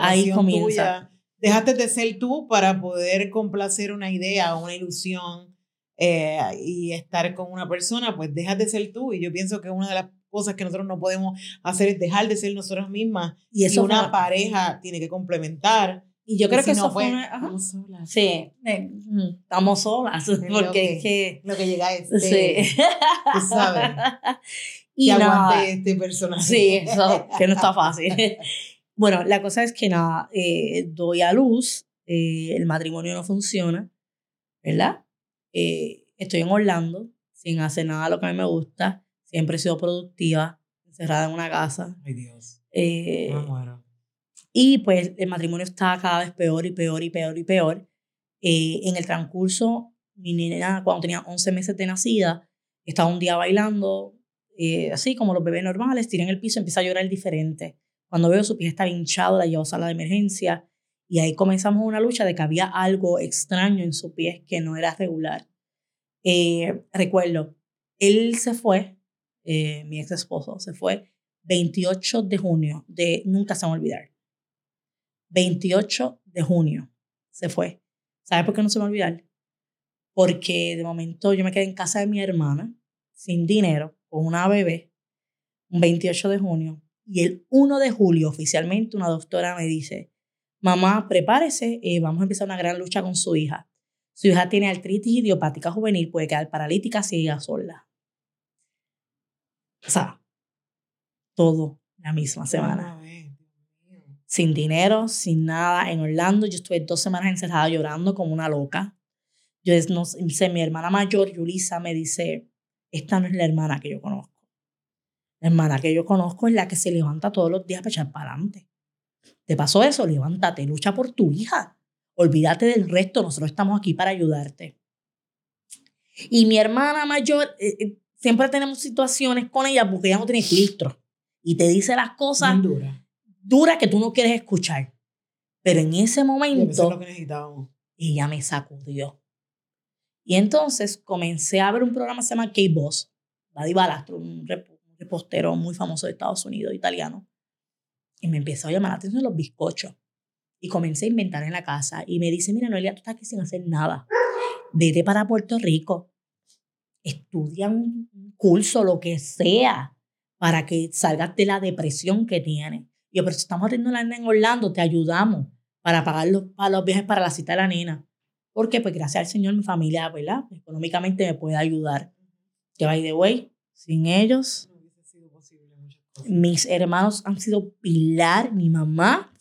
ahí comienza. Tuya, dejaste de ser tú para poder complacer una idea una ilusión eh, y estar con una persona, pues dejas de ser tú. Y yo pienso que una de las cosas que nosotros no podemos hacer es dejar de ser nosotros mismas. Y eso una pareja tiene que complementar y yo creo que eso fue. Estamos solas. Sí, mm, estamos solas. Porque es que. Lo que llega es. Este, sí. Tú sabes. Y que aguante este personaje. Sí, eso, que no está fácil. bueno, la cosa es que nada, eh, doy a luz, eh, el matrimonio no funciona, ¿verdad? Eh, estoy en Orlando, sin hacer nada de lo que a mí me gusta. Siempre he sido productiva, encerrada en una casa. Ay, Dios. Eh, muero y pues el matrimonio estaba cada vez peor y peor y peor y peor. Eh, en el transcurso, mi niña, cuando tenía 11 meses de nacida, estaba un día bailando, eh, así como los bebés normales, tiré en el piso, empieza a llorar diferente. Cuando veo su pie está hinchado, la llevo a sala de emergencia y ahí comenzamos una lucha de que había algo extraño en su pie que no era regular. Eh, recuerdo, él se fue, mi ex esposo se fue 28 de junio, de nunca se va a olvidar. 28 de junio se fue. ¿Sabes por qué no se me olvidar? Porque de momento yo me quedé en casa de mi hermana, sin dinero, con una bebé, un 28 de junio. Y el 1 de julio, oficialmente, una doctora me dice, mamá, prepárese, eh, vamos a empezar una gran lucha con su hija. Su hija tiene artritis idiopática juvenil, puede quedar paralítica si ella sola. O sea, todo la misma semana sin dinero, sin nada, en Orlando. Yo estuve dos semanas encerrada llorando como una loca. Yo no sé, mi hermana mayor, Yulisa, me dice, esta no es la hermana que yo conozco. La hermana que yo conozco es la que se levanta todos los días para echar para adelante. ¿Te pasó eso? Levántate, lucha por tu hija. Olvídate del resto, nosotros estamos aquí para ayudarte. Y mi hermana mayor, eh, eh, siempre tenemos situaciones con ella porque ella no tiene filtro. Y te dice las cosas dura que tú no quieres escuchar. Pero en ese momento, ella me sacudió. Y entonces comencé a ver un programa que se llama K-Boss, Daddy Balastro, un repostero muy famoso de Estados Unidos, italiano. Y me empezó a llamar la atención los bizcochos. Y comencé a inventar en la casa. Y me dice, mira, Noelia, tú estás aquí sin hacer nada. Vete para Puerto Rico. Estudia un curso, lo que sea, para que salgas de la depresión que tienes. Y yo, pero si estamos atendiendo la nena en Orlando, te ayudamos para pagar los, para los viajes para la cita de la nena. ¿Por qué? Pues gracias al Señor mi familia, ¿verdad? Económicamente me puede ayudar. Que by the way, sin ellos, mis hermanos han sido pilar, mi mamá,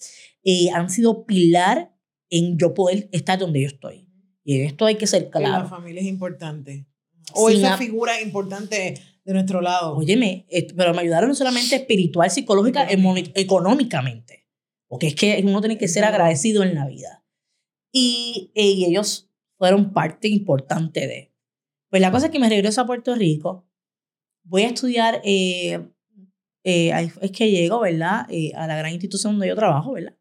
eh, han sido pilar en yo poder estar donde yo estoy. Y en esto hay que ser claro. la familia es importante. O esa figura importante de nuestro lado. Óyeme, pero me ayudaron no solamente espiritual, psicológica, económicamente. Porque es que uno tiene que ser agradecido en la vida. Y, y ellos fueron parte importante de. Pues la cosa es que me regreso a Puerto Rico. Voy a estudiar, eh, eh, es que llego, ¿verdad? Eh, a la gran institución donde yo trabajo, ¿verdad?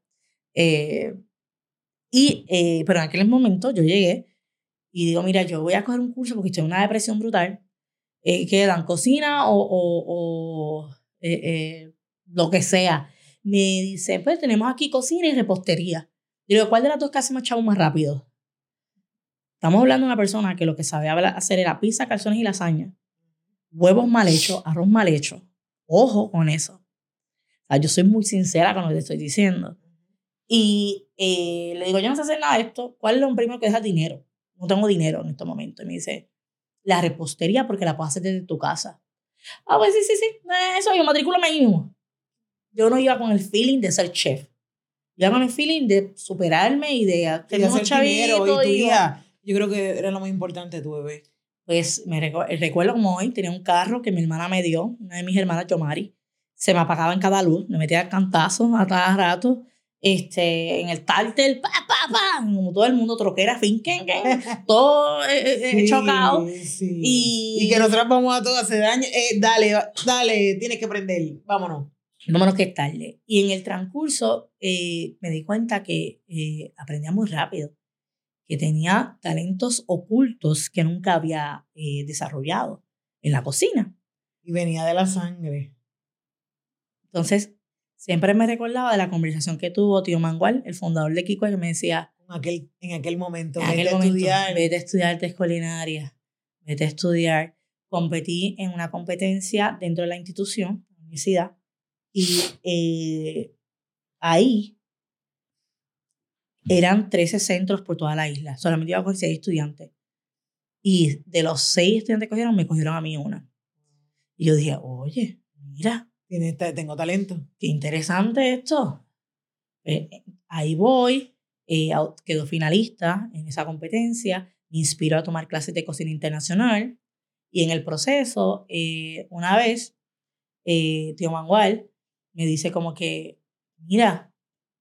y, pero en aquel momento yo llegué y digo, mira, yo voy a coger un curso porque estoy en una depresión brutal eh, que dan cocina o, o, eh, eh, lo que sea. Me dice, pues tenemos aquí cocina y repostería. Digo, ¿cuál de las dos casi me echamos más rápido? Estamos hablando de una persona que lo que sabe hacer era pizza, calzones y lasaña. Huevos mal hechos, arroz mal hecho. Ojo con eso. O sea, yo soy muy sincera con lo que te estoy diciendo. Y le digo, yo no sé hacer nada de esto. ¿Cuál es lo primero que deja dinero? No tengo dinero en este momento. Y me dice, la repostería porque la puedes hacer desde tu casa. Ah, pues sí, sí, sí, eh, eso yo matrículame ahí mismo. Yo no iba con el feeling de ser chef. Yo iba con el feeling de superarme y de tener un chavito. Y tu hija, yo creo que era lo más importante tu bebé. Pues me recuerdo como hoy, tenía un carro que mi hermana me dio, una de mis hermanas, Yomari. Se me apagaba en cada luz, me metía cantazos a cada rato este, en el tártel, pa, pa, pa, como todo el mundo, troquera, finken, todo eh, eh, eh, chocado. Y, y, que nosotros vamos a todo hacer daño. dale, dale, tienes que prender, vámonos. Vámonos que es tarde. Y en el transcurso me di cuenta que aprendía muy rápido, que tenía talentos ocultos que nunca había desarrollado. en la cocina. Y venía de la sangre. Entonces, siempre me recordaba de la conversación que tuvo tío Mangual, el fundador de Kiko, que me decía, en aquel, en aquel momento, en aquel momento, estudiar. vete a estudiar culinaria, vete a estudiar. Competí en una competencia dentro de la institución, la universidad, y eh, ahí eran 13 centros por toda la isla. Solamente iba a coger 6 estudiantes. Y de los 6 estudiantes que cogieron, me cogieron a mí una. Y yo dije, oye, mira. tengo talento. Qué interesante esto. Eh, eh, ahí voy. Eh, quedó finalista en esa competencia. Me inspiró a tomar clases de cocina internacional. Y en el proceso, una vez, tío Mangual me dice como que, mira,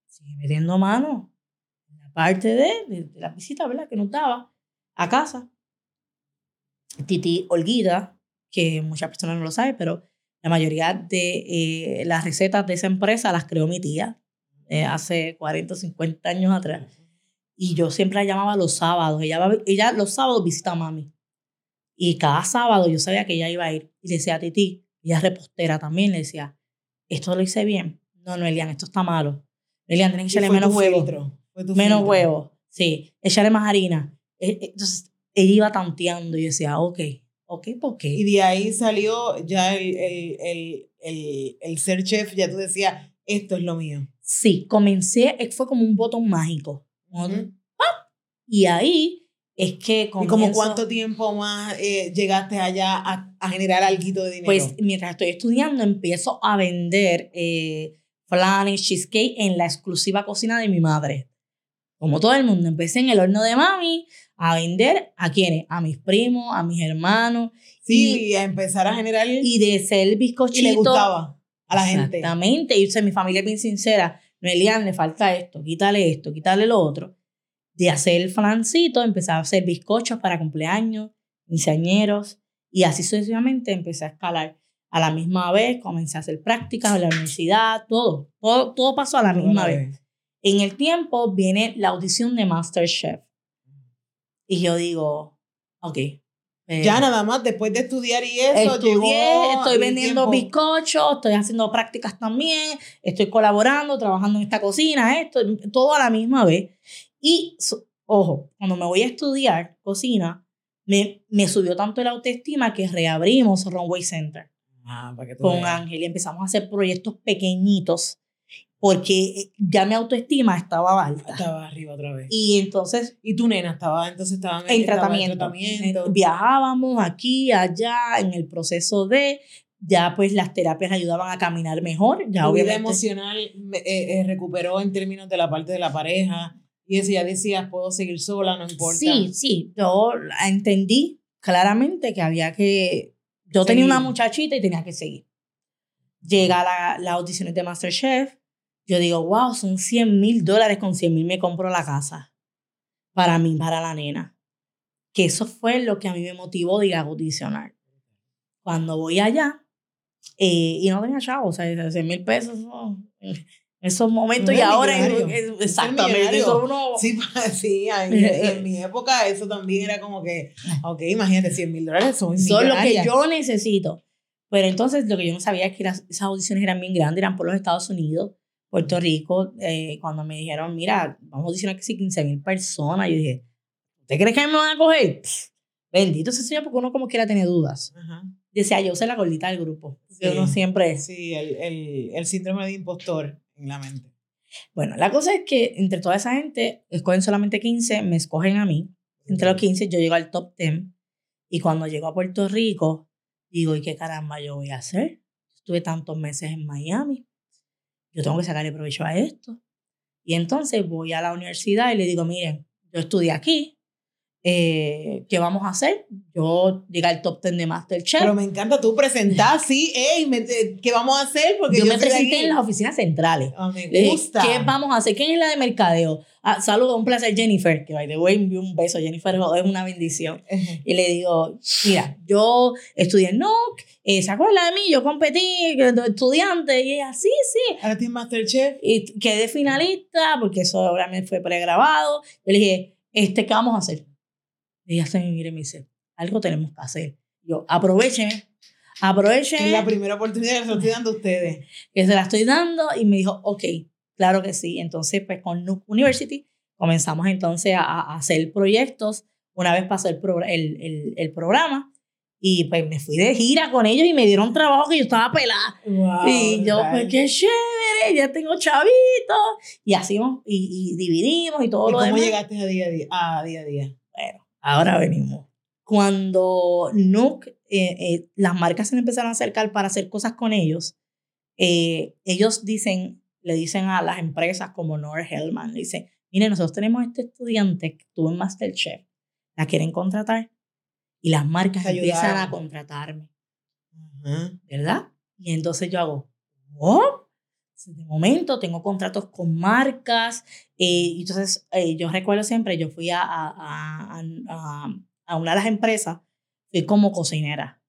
sigue metiendo mano parte de, de, la visita, ¿verdad? Que nos daba a casa. Titi Olguida, que muchas personas no lo saben, pero la mayoría de eh, las recetas de esa empresa las creó mi tía eh, hace 40 o 50 años atrás. Y yo siempre la llamaba los sábados. Ella, ella los sábados visita a mami. Y cada sábado yo sabía que ella iba a ir. Y le decía a Titi, ella repostera también, le decía, ¿esto lo hice bien? No, no, Elian, esto está malo. Elian, tienes que echarle menos huevo menos huevos, sí, echarle más harina. E, e, entonces, ella iba tanteando y decía, ok, ok, ¿por qué? Y de ahí salió ya el, el, el, el, ser chef, ya tú decías, esto es lo mío. Sí, comencé, fue como un botón mágico. Y ahí es que comienzo, ¿Y como cuánto tiempo más eh, llegaste allá a, a, generar algo de dinero? Pues mientras estoy estudiando empiezo a vender eh, flan y cheesecake en la exclusiva cocina de mi madre como todo el mundo, empecé en el horno de mami a vender a quienes, a mis primos, a mis hermanos. Sí, y, a empezar a generar. Y de ser bizcochito. Y le gustaba a la gente. Exactamente. Y mi familia es bien sincera. Noelian, le falta esto, quítale esto, quítale lo otro. De hacer el flancito, empecé a hacer bizcochos para cumpleaños, quinceañeros. Y así sucesivamente empecé a escalar. A la misma vez comencé a hacer prácticas en la universidad, todo. Todo, todo pasó a la misma vez. En el tiempo viene la audición de MasterChef. Y yo digo, ok. Eh, ya nada más, después de estudiar y eso, estudié, estoy vendiendo bizcochos, estoy haciendo prácticas también, estoy colaborando, trabajando en esta cocina, esto, todo a la misma vez. Y, ojo, cuando me voy a estudiar cocina, me, me subió tanto la autoestima que reabrimos Runway Center ah, para que con Ángel y empezamos a hacer proyectos pequeñitos porque ya mi autoestima estaba alta. Estaba arriba otra vez. Y entonces... Y tu nena estaba, entonces estaba en, tratamiento. Viajábamos aquí, allá, en el proceso de... Ya pues las terapias ayudaban a caminar mejor. Ya tu vida emocional eh, eh, recuperó en términos de la parte de la pareja. Y eso ya decías, puedo seguir sola, no importa. Sí, sí. Yo entendí claramente que había que... Yo tenía una muchachita y tenía que seguir. Llega la, las audiciones de Masterchef yo digo, wow, son 100 mil dólares, con 100 mil me compro la casa para mí, para la nena. Que eso fue lo que a mí me motivó de ir a audicionar. Cuando voy allá, eh, y no tenía chavo, o sea, 100 mil pesos, en esos momentos y ahora exactamente eso uno sí, sí en, mi época eso también era como que ok imagínate 100 mil dólares son, son lo que yo necesito. Pero entonces lo que yo no sabía es que esas audiciones eran bien grandes eran por los Estados Unidos Puerto Rico, eh, cuando me dijeron, mira, vamos a audicionar sí 15 mil personas, yo dije, ¿usted cree que me van a coger? bendito ese señor, porque uno como quiera tener dudas. Decía, yo soy la gordita del grupo. Sí, uno siempre Sí, el, el, el, síndrome de impostor en la mente. Bueno, la cosa es que entre toda esa gente, escogen solamente 15, me escogen a mí. Entre los 15 yo llego al top 10. Y cuando llego a Puerto Rico, digo, ¿y qué caramba yo voy a hacer? Estuve tantos meses en Miami yo tengo que sacarle provecho a esto. Y entonces voy a la universidad y le digo, miren, yo estudié aquí, eh, ¿qué vamos a hacer? Yo llegué al top 10 de Masterchef. Pero me encanta tú presentar, sí, ¿qué vamos a hacer? Porque yo, me presenté en las oficinas centrales. Oh, me gusta. ¿Qué vamos a hacer? ¿Quién es la de mercadeo? Ah, saludo, un placer, Jennifer, que by the way, un beso. Jennifer es una bendición. Y le digo, mira, yo estudié en NOC, eh, ¿se acuerda de mí? Yo competí, estudiante, y ella, sí, sí. Ahora tienes Masterchef. Y quedé finalista, porque eso ahora me fue pregrabado. Yo le dije, este, ¿qué vamos a hacer? Ella se me mira y me dice, algo tenemos que hacer. Yo, aprovechen, aprovechen. Es la primera oportunidad que se la estoy dando a ustedes. Que se la estoy dando y me dijo, ok, claro que sí. Entonces, pues con Nuke University comenzamos entonces a, hacer proyectos. Una vez pasó el, el, el, el programa, y pues me fui de gira con ellos y me dieron trabajo que yo estaba pelada. y yo, pues qué chévere, ya tengo chavitos. Y así y, y dividimos y todo ¿Y lo ¿Cómo llegaste a día a día? A día, a día? Ahora venimos. Cuando Nook, eh, eh, las marcas se empezaron a acercar para hacer cosas con ellos, eh, ellos dicen, le dicen a las empresas como Nora Hellman, le dicen, mire, nosotros tenemos este estudiante que tuvo en Masterchef, la quieren contratar y las marcas empiezan a contratarme. ¿Verdad? Y entonces yo hago, ¿oh? De momento tengo contratos con marcas. Eh, entonces eh, yo recuerdo siempre, yo fui a, a, a, a, una de las empresas, fui como cocinera.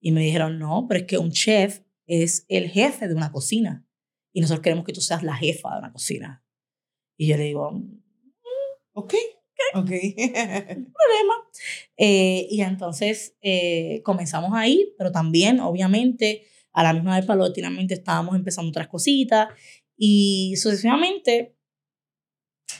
Y me dijeron, no, pero es que un chef es el jefe de una cocina. Y nosotros queremos que tú seas la jefa de una cocina. Y yo le digo, mm, ok. Ok. problema. Eh, y entonces eh, comenzamos ahí, pero también, obviamente, a la misma vez, paulatinamente estábamos empezando otras cositas y sucesivamente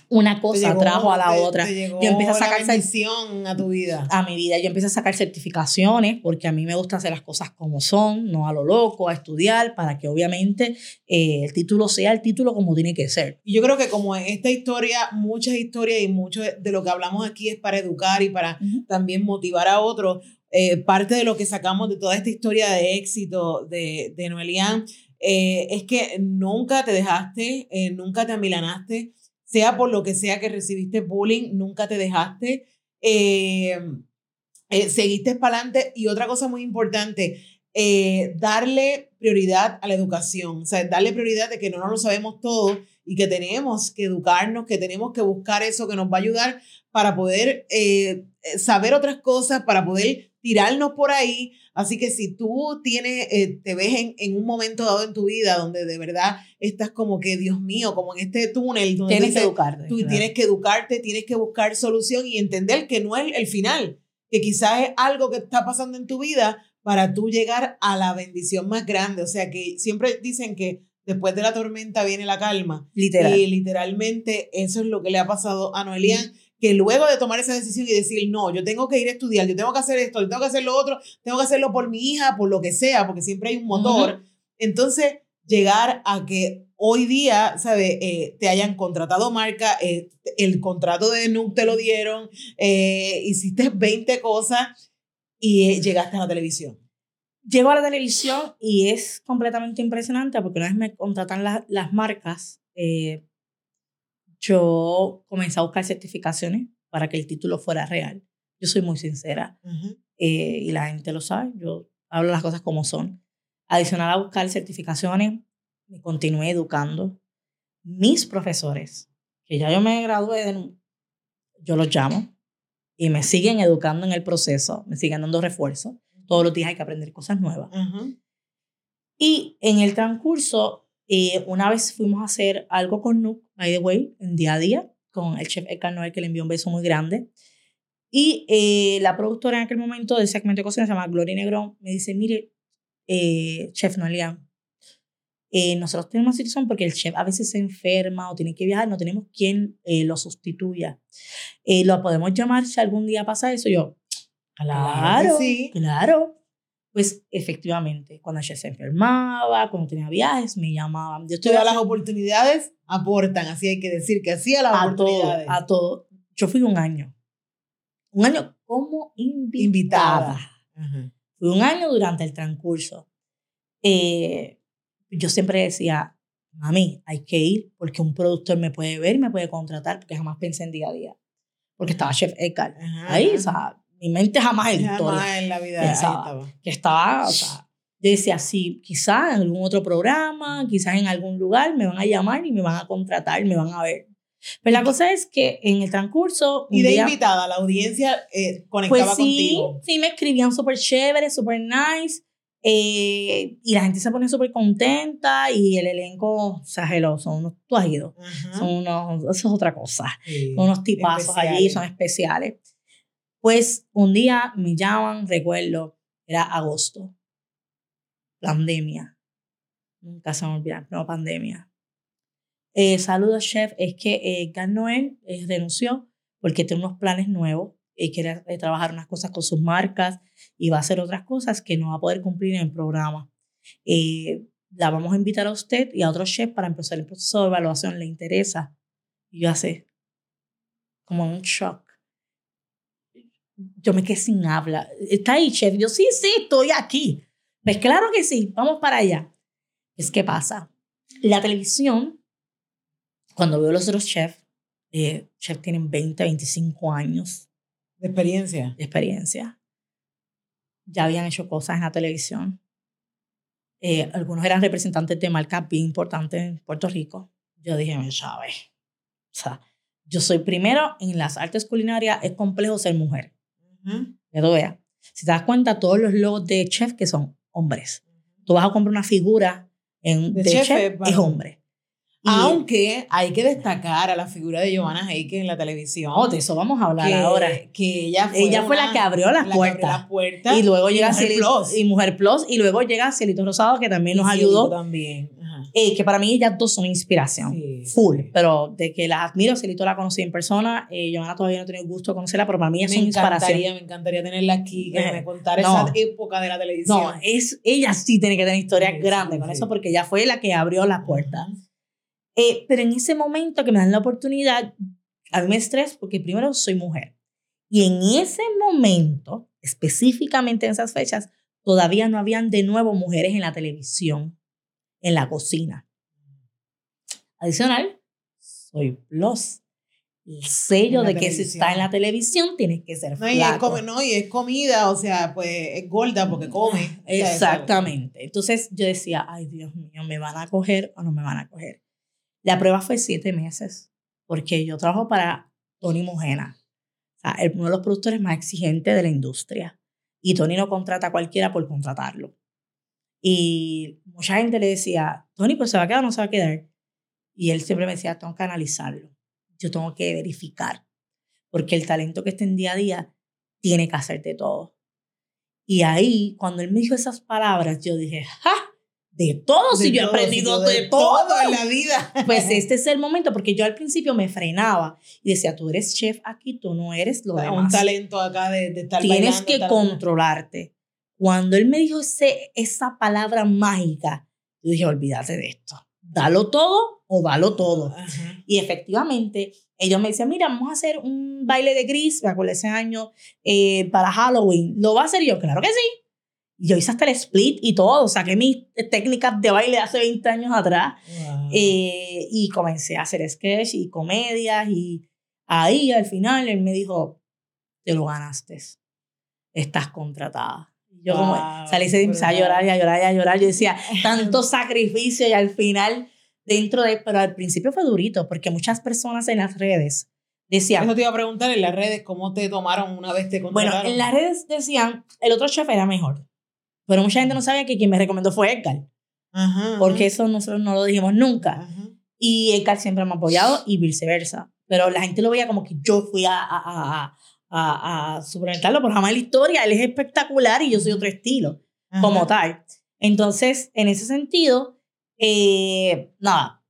una cosa trajo a la otra. yo empecé a sacar la a tu vida. A mi vida. Yo empecé a sacar certificaciones porque a mí me gusta hacer las cosas como son, no a lo loco, a estudiar, para que obviamente eh, el título sea el título como tiene que ser. Y yo creo que como esta historia, muchas historias y mucho de lo que hablamos aquí es para educar y para también motivar a otros. Eh, parte de lo que sacamos de toda esta historia de éxito de, de Noelian eh, es que nunca te dejaste, nunca te amilanaste sea por lo que sea que recibiste bullying, nunca te dejaste, eh, eh, seguiste para adelante. Y otra cosa muy importante, eh, darle prioridad a la educación, o sea, darle prioridad de que no nos lo sabemos todo y que tenemos que educarnos, que tenemos que buscar eso que nos va a ayudar para poder saber otras cosas, para poder tirarnos por ahí. Así que si tú tienes, eh, te ves en, en, un momento dado en tu vida donde de verdad estás como que, Dios mío, como en este túnel. Donde tienes que educarte. Tú tienes que educarte, tienes que buscar solución y entender que no es el final, que quizás es algo que está pasando en tu vida para tú llegar a la bendición más grande. O sea que siempre dicen que después de la tormenta viene la calma. Literal. Y literalmente eso es lo que le ha pasado a Noelian que luego de tomar esa decisión y decir, no, yo tengo que ir a estudiar, yo tengo que hacer esto, yo tengo que hacer lo otro, tengo que hacerlo por mi hija, por lo que sea, porque siempre hay un motor. Entonces, llegar a que hoy día, ¿sabes? Eh, te hayan contratado marca, eh, el contrato de NUC te lo dieron, eh, hiciste 20 cosas y llegaste a la televisión. Llego a la televisión y es completamente impresionante porque una vez me contratan las marcas, yo comencé a buscar certificaciones para que el título fuera real. Yo soy muy sincera eh, y la gente lo sabe, yo hablo las cosas como son. Adicional a buscar certificaciones, me continué educando. Mis profesores, que ya yo me gradué, de, yo los llamo y me siguen educando en el proceso, me siguen dando refuerzo. Todos los días hay que aprender cosas nuevas. Y en el transcurso eh, una vez fuimos a hacer algo con Nook, by the way, en día a día, con el chef Edgar Noel, que le envió un beso muy grande. Y eh, la productora en aquel momento del segmento de cocina, se llama Gloria Negrón, me dice, mire, eh, chef Noelian, eh, nosotros tenemos una situación porque el chef a veces se enferma o tiene que viajar, no tenemos quien lo sustituya. ¿Lo podemos llamar si algún día pasa eso? Yo, claro, sí. claro. Pues efectivamente, cuando ella se enfermaba, cuando tenía viajes, me llamaban. Yo Todas las oportunidades aportan, así hay que decir que hacía las a oportunidades. Todo, a todo. Yo fui un año. Un año como invitada. Fui un año durante el transcurso. Eh, yo siempre decía, mami, hay que ir porque un productor me puede ver y me puede contratar porque jamás pensé en día a día. Porque estaba Chef Edgar ahí, o sea, mi mente jamás en historia. en la vida estaba. Que estaba, o sea, yo decía, sí, quizás en algún otro programa, quizás en algún lugar me van a llamar y me van a contratar, me van a ver. Pero la cosa es que en el transcurso... Y de invitada, la audiencia eh, conectaba pues sí, contigo. Sí, me escribían súper chévere, súper nice. Eh, y la gente se pone súper contenta y el elenco, o sea, hello, son unos tuajidos. Son unos, eso es otra cosa. son unos tipazos allí, son especiales. Pues un día me llaman, recuerdo, Era agosto. Pandemia. Nunca se me olvida, no, pandemia. Eh, saludos, chef. Es que eh, Noel eh, renunció porque tiene unos planes nuevos y quiere eh, trabajar unas cosas con sus marcas y va a hacer otras cosas que no va a poder cumplir en el programa. Eh, la vamos a invitar a usted y a otro chef para empezar el proceso de evaluación. ¿Le interesa? Y yo como un shock. Yo me quedé sin habla. ¿Está ahí, chef? Yo, sí, sí, estoy aquí. Pues claro que sí, vamos para allá. Es que pasa. La televisión, cuando veo los otros chefs, eh, chefs tienen 20, 25 años. De experiencia. De experiencia. Ya habían hecho cosas en la televisión. Eh, algunos eran representantes de marcas bien importantes en Puerto Rico. Yo dije, me sabes. O sea, yo soy primero en las artes culinarias, es complejo ser mujer. Uh -huh. Si te das cuenta, todos los logos de chef que son hombres. Tú vas a comprar una figura en, de, chef, es hombre. Aunque hay que destacar a la figura de Giovanna Heike en la televisión. Oh, de eso vamos a hablar ahora. Que ella fue, ella fue la que abrió las puertas. y luego llega Mujer Plus. Y Mujer Plus. Y luego llega Cielito Rosado, que también nos ayudó. también. Eh, que para mí ellas dos son inspiración. Full. Pero de que las admiro, Cielito la conocí en persona. Eh, Giovanna todavía no he tenido el gusto de conocerla, pero para mí es una inspiración. Me encantaría tenerla aquí, que me contara esa época de la televisión. No, es, ella sí tiene que tener historias grandes con eso, porque ella fue la que abrió las puertas. Eh, pero en ese momento que me dan la oportunidad, a mí me estrés porque primero soy mujer. Y en ese momento, específicamente en esas fechas, todavía no habían de nuevo mujeres en la televisión, en la cocina. Adicional, soy plus. El sello de que si está en la televisión tiene que ser no, Y es, no, y es comida, o sea, pues es gorda porque come. Exactamente. Entonces yo decía, ay Dios mío, ¿me van a coger o no me van a coger? La prueba fue siete meses, porque yo trabajo para Tony Mojena, o sea, uno de los productores más exigentes de la industria. Y Tony no contrata a cualquiera por contratarlo. Y mucha gente le decía, Tony, pues se va a quedar o no se va a quedar. Y él siempre me decía, tengo que analizarlo. Yo tengo que verificar. Porque el talento que está en día a día tiene que hacerte todo. Y ahí, cuando él me dijo esas palabras, yo dije, ¡ja! de todo, si yo he aprendido de, todo. en la vida. Pues este es el momento, porque yo al principio me frenaba y decía, tú eres chef aquí, tú no eres lo demás. Un talento acá de, de estar Tienes que controlarte. Cuando él me dijo ese, esa palabra mágica, yo dije, olvídate de esto. Dalo todo o dalo todo. Y efectivamente, ellos me decían, mira, vamos a hacer un baile de gris, me acuerdo ese año, eh, para Halloween. ¿Lo va a hacer yo? Claro que sí yo hice hasta el split y todo, saqué mis técnicas de baile hace 20 años atrás eh, y comencé a hacer sketch y comedias y ahí al final él me dijo, te lo ganaste, estás contratada. Yo como salí a llorar y a llorar y a llorar, yo decía, tanto sacrificio y al final dentro de, pero al principio fue durito porque muchas personas en las redes decían... Eso te iba a preguntar en las redes, ¿cómo te tomaron una vez te contrataron? Bueno, en las redes decían, el otro chef era mejor. Pero mucha gente no sabía que quien me recomendó fue Edgar. porque eso nosotros no lo dijimos nunca. Y Edgar siempre me ha apoyado y viceversa. Pero la gente lo veía como que yo fui a, a, a, a, a suplementarlo, por jamás la historia. Él es espectacular y yo soy otro estilo, como tal. Entonces, en ese sentido, eh, nada,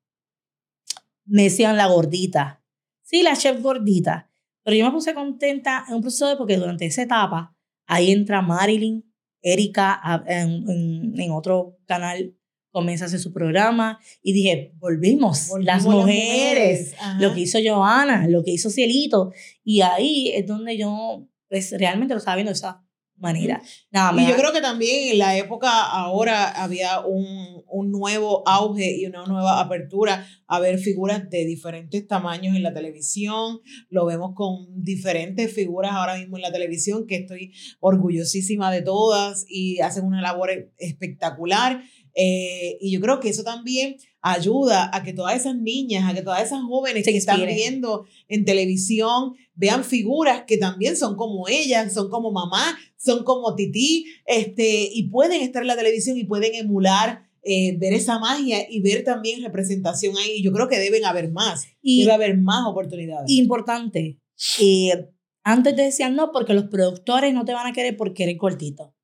me decían la gordita. Sí, la chef gordita. Pero yo me puse contenta en un proceso porque durante esa etapa, ahí entra Marilyn, Erika en, en, otro canal comienza a hacer su programa y dije, volvimos, las mujeres, lo que hizo Joana, lo que hizo Cielito. Y ahí es donde yo pues, realmente lo estaba viendo de esa manera. Nada, y yo creo que también en la época ahora había un, un, nuevo auge y una nueva apertura a ver figuras de diferentes tamaños en la televisión. Lo vemos con diferentes figuras ahora mismo en la televisión, que estoy orgullosísima de todas y hacen una labor espectacular. Eh, y yo creo que eso también ayuda a que todas esas niñas, a que todas esas jóvenes que están viendo en televisión vean figuras que también son como ellas, son como mamá, son como tití, este, y pueden estar en la televisión y pueden emular, eh, ver esa magia y ver también representación ahí. Yo creo que deben haber más, y debe haber más oportunidades. Importante. Eh, antes te decían no, porque los productores no te van a querer porque eres cortito.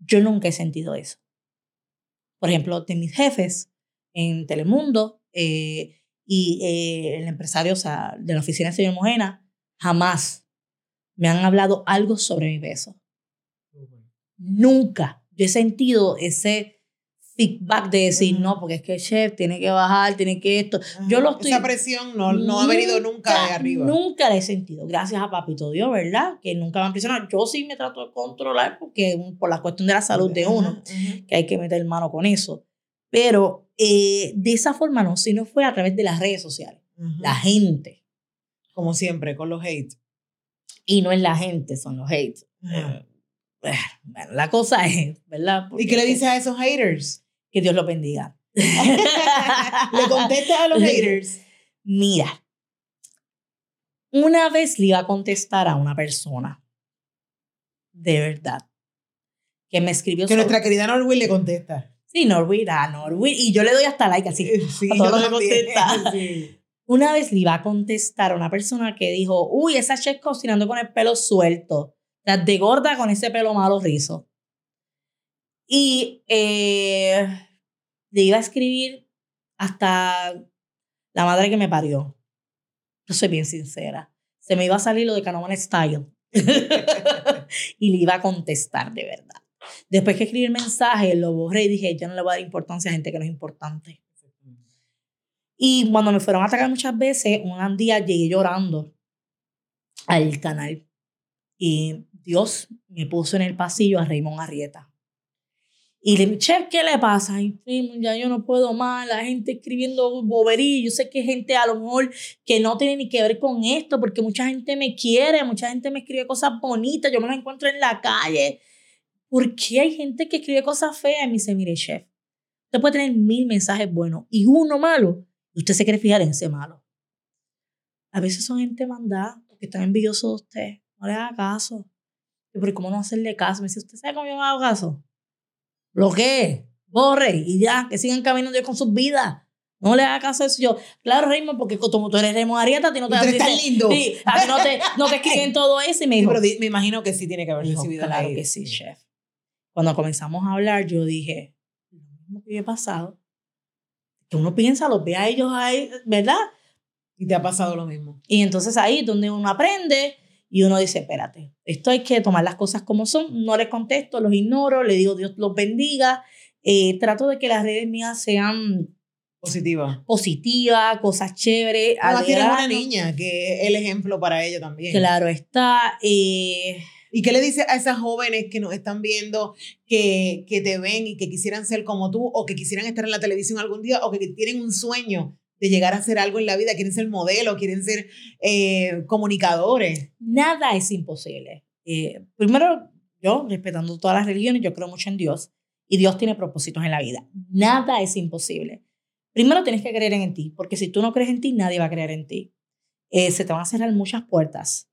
Yo nunca he sentido eso. Por ejemplo, de mis jefes en Telemundo eh, y eh, el empresario o sea, de la oficina del señor Mojena, jamás me han hablado algo sobre mi peso. Nunca. Yo he sentido ese feedback de decir, no, porque es que el chef tiene que bajar, tiene que esto. Yo lo estoy, Esa presión no, no ha venido nunca de arriba. Nunca la he sentido, gracias a Papito Dios, ¿verdad? Que nunca me han presionado. Yo sí me trato de controlar porque por la cuestión de la salud de uno, que hay que meter mano con eso. Pero eh, de esa forma no, sino fue a través de las redes sociales. La gente. Como siempre, con los hate. Y no es la gente, son los hate. Eh, bueno, la cosa es, ¿verdad? ¿Y qué le dices a esos haters? Que Dios los bendiga. ¿Le contestas a los haters? Mira, una vez le iba a contestar a una persona, de verdad, que me escribió. Que nuestra querida Norwin le contesta. Sí, Norwin, ah, Norwin. Y yo le doy hasta like así. Sí, a todo contesta. Una vez le iba a contestar a una persona que dijo, uy, esa chef cocinando con el pelo suelto. O de gorda con ese pelo malo rizo. Y eh, le iba a escribir hasta la madre que me parió. Yo soy bien sincera. Se me iba a salir lo de Canoman Style. y le iba a contestar de verdad. Después que escribí el mensaje, lo borré y dije, yo no le voy a dar importancia a gente que no es importante. Y cuando me fueron a atacar muchas veces, un día llegué llorando al canal. Y Dios me puso en el pasillo a Raymond Arrieta. Y le dije, chef, ¿qué le pasa? Ya yo no puedo más, la gente escribiendo bobería. Yo sé que gente a lo mejor que no tiene ni que ver con esto, porque mucha gente me quiere, mucha gente me escribe cosas bonitas, yo me las encuentro en la calle. ¿Por qué hay gente que escribe cosas feas? Y me dice, mire, chef, usted puede tener mil mensajes buenos y uno malo, y usted se quiere fijar en ese malo. A veces son gente mandada porque están envidiosos de usted. No le haga caso. Pero ¿cómo no hacerle caso? Me dice, ¿usted sabe cómo yo me hago caso? Bloquee, borre y ya, que sigan caminando con sus vidas. No le hagas caso a eso. Yo, claro, Raymond, porque como tú eres Raymond Arieta, a ti no te tan lindo. Sí, a ti no te, no te escriben todo eso. Y me dijo, pero me imagino que sí tiene que haber recibido Claro que sí, chef. Cuando comenzamos a hablar, yo dije, lo mismo que había pasado. Que uno piensa, los ve a ellos ahí, ¿verdad? Y te ha pasado lo mismo. Y entonces ahí es donde uno aprende y uno dice, espérate, esto hay que tomar las cosas como son, no les contesto, los ignoro, le digo Dios los bendiga, eh, trato de que las redes mías sean positivas, positiva, cosas chéveres. Además tienes una niña que es el ejemplo para ella también. Claro está. Eh, ¿Y qué le dices a esas jóvenes que nos están viendo, que, que te ven y que quisieran ser como tú, o que quisieran estar en la televisión algún día, o que tienen un sueño de llegar a hacer algo en la vida, quieren ser modelo, quieren ser eh, comunicadores. Nada es imposible. Eh, primero, yo, respetando todas las religiones, yo creo mucho en Dios y Dios tiene propósitos en la vida. Nada es imposible. Primero tienes que creer en ti, porque si tú no crees en ti, nadie va a creer en ti. Eh, se te van a cerrar muchas puertas,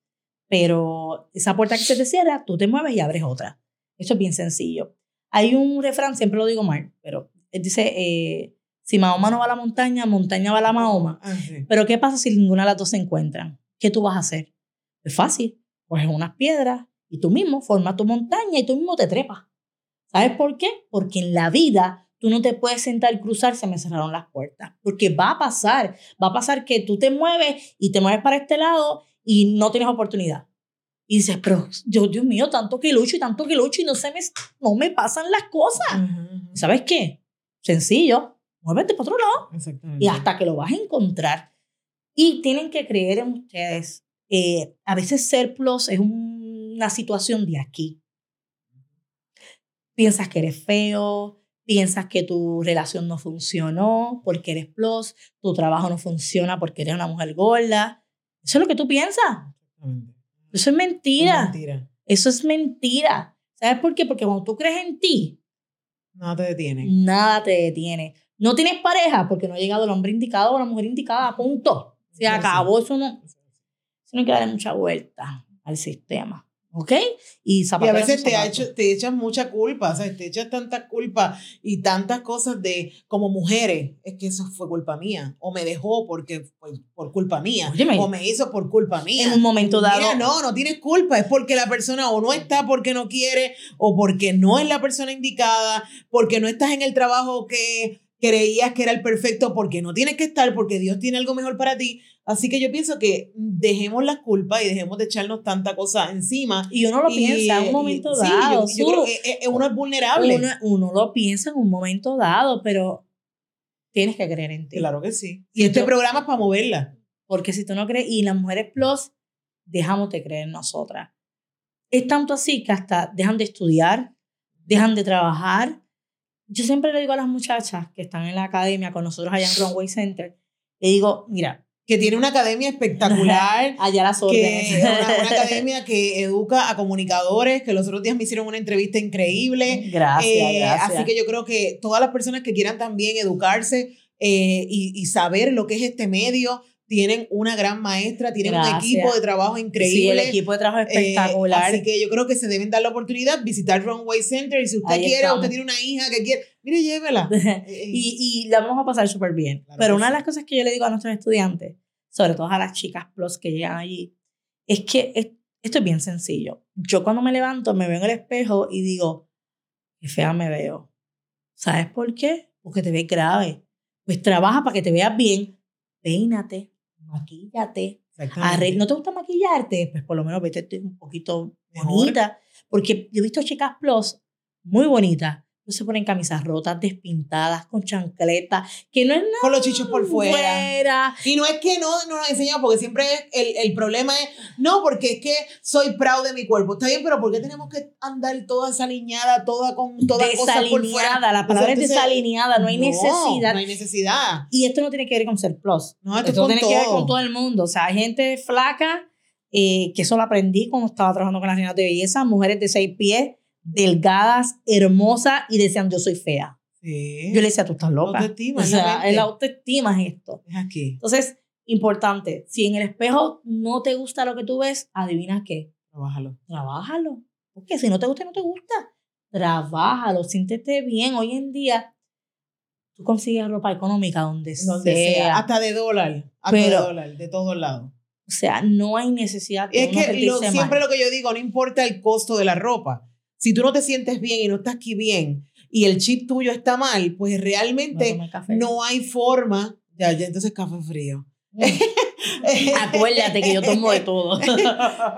pero esa puerta que se te cierra, tú te mueves y abres otra. Eso es bien sencillo. Hay un refrán, siempre lo digo mal, pero dice, si Mahoma no va a la montaña, montaña va a la Mahoma. Ah, Pero ¿qué pasa si ninguna de las dos se encuentran? ¿Qué tú vas a hacer? Es fácil. Coges unas piedras y tú mismo formas tu montaña y tú mismo te trepas. ¿Sabes por qué? Porque en la vida tú no te puedes sentar y cruzar, se me cerraron las puertas. Porque va a pasar. Va a pasar que tú te mueves y te mueves para este lado y no tienes oportunidad. Y dices, pero Dios mío, tanto que lucho y tanto que lucho y no, se me, no me pasan las cosas. ¿Sabes qué? Sencillo muévete para otro lado. Y hasta que lo vas a encontrar. Y tienen que creer en ustedes. Eh, a veces ser plus es una situación de aquí. Piensas que eres feo, piensas que tu relación no funcionó porque eres plus, tu trabajo no funciona porque eres una mujer gorda. Eso es lo que tú piensas. Eso es mentira. es mentira. Eso es mentira. ¿Sabes por qué? Porque cuando tú crees en ti, nada te detiene. Nada te detiene. No tienes pareja porque no ha llegado el hombre indicado o la mujer indicada, punto. Se acabó, eso no. Eso no hay que darle mucha vuelta al sistema. ¿Ok? Y, y a veces te, ha hecho, te echas mucha culpa, o sea, te echas tanta culpa y tantas cosas de como mujeres, es que eso fue culpa mía, o me dejó porque fue por culpa mía, o me hizo por culpa mía. En un momento dado. Mira, no, no tienes culpa, es porque la persona o no está porque no quiere, o porque no es la persona indicada, porque no estás en el trabajo que creías que era el perfecto, porque no tienes que estar, porque Dios tiene algo mejor para ti. Así que yo pienso que dejemos la culpa y dejemos de echarnos tanta cosa encima. Y uno lo piensa en un momento dado. Sí, yo, creo que uno es vulnerable. Uno, lo piensa en un momento dado, pero tienes que creer en ti. Claro que sí. Y este programa es para moverla. Porque si tú no crees, y las mujeres plus, dejamos de creer en nosotras. Es tanto así que hasta dejan de estudiar, dejan de trabajar, yo siempre le digo a las muchachas que están en la academia con nosotros allá en Runway Center, le digo, mira. Que tiene una academia espectacular. allá las órdenes. Que, una, academia que educa a comunicadores, que los otros días me hicieron una entrevista increíble. Gracias, eh, gracias. Así que yo creo que todas las personas que quieran también educarse eh, y, y saber lo que es este medio, tienen una gran maestra, tienen un equipo de trabajo increíble. Sí, el equipo de trabajo espectacular. así que yo creo que se deben dar la oportunidad, visitar Runway Center y si usted quiere, usted tiene una hija que quiere, mire, llévela. y, y la vamos a pasar súper bien. Pero una de las cosas que yo le digo a nuestros estudiantes, sobre todo a las chicas plus que llegan allí, es que esto es bien sencillo. Yo cuando me levanto me veo en el espejo y digo, qué fea me veo. ¿Sabes por qué? Porque te ves grave. Pues trabaja para que te veas bien, peínate, maquíllate. ¿No te gusta maquillarte? Pues por lo menos vete un poquito bonita. Porque yo he visto chicas plus muy bonitas, se ponen camisas rotas, despintadas, con chancletas, que no es nada. Con los chichos por fuera. Y no es que no, no nos enseñamos, porque siempre el, el, problema es, no, porque es que soy proud de mi cuerpo. Está bien, pero ¿por qué tenemos que andar toda desalineada, toda con toda cosa por fuera? La palabra es desalineada, no hay necesidad. No hay necesidad. Y esto no tiene que ver con ser plus. No, esto, tiene que ver con todo el mundo. O sea, hay gente flaca, eh, que eso lo aprendí cuando estaba trabajando con las reinas de belleza, mujeres de seis pies delgadas, hermosas y decían, yo soy fea. Sí. Yo le decía, tú estás loca. Autoestima. O sea, la autoestima es esto. Es aquí. Entonces, importante, si en el espejo no te gusta lo que tú ves, adivina qué. Trabájalo. Trabájalo. Porque si no te gusta, no te gusta. Trabájalo, siéntete bien. Hoy en día, tú consigues ropa económica donde, sea. Hasta de dólar. Hasta de dólar, de todos lados. O sea, no hay necesidad. De es que siempre lo que yo digo, no importa el costo de la ropa si tú no te sientes bien y no estás aquí bien y el chip tuyo está mal, pues realmente no, hay forma. Ya, ya entonces café frío. Mm. Acuérdate que yo tomo de todo.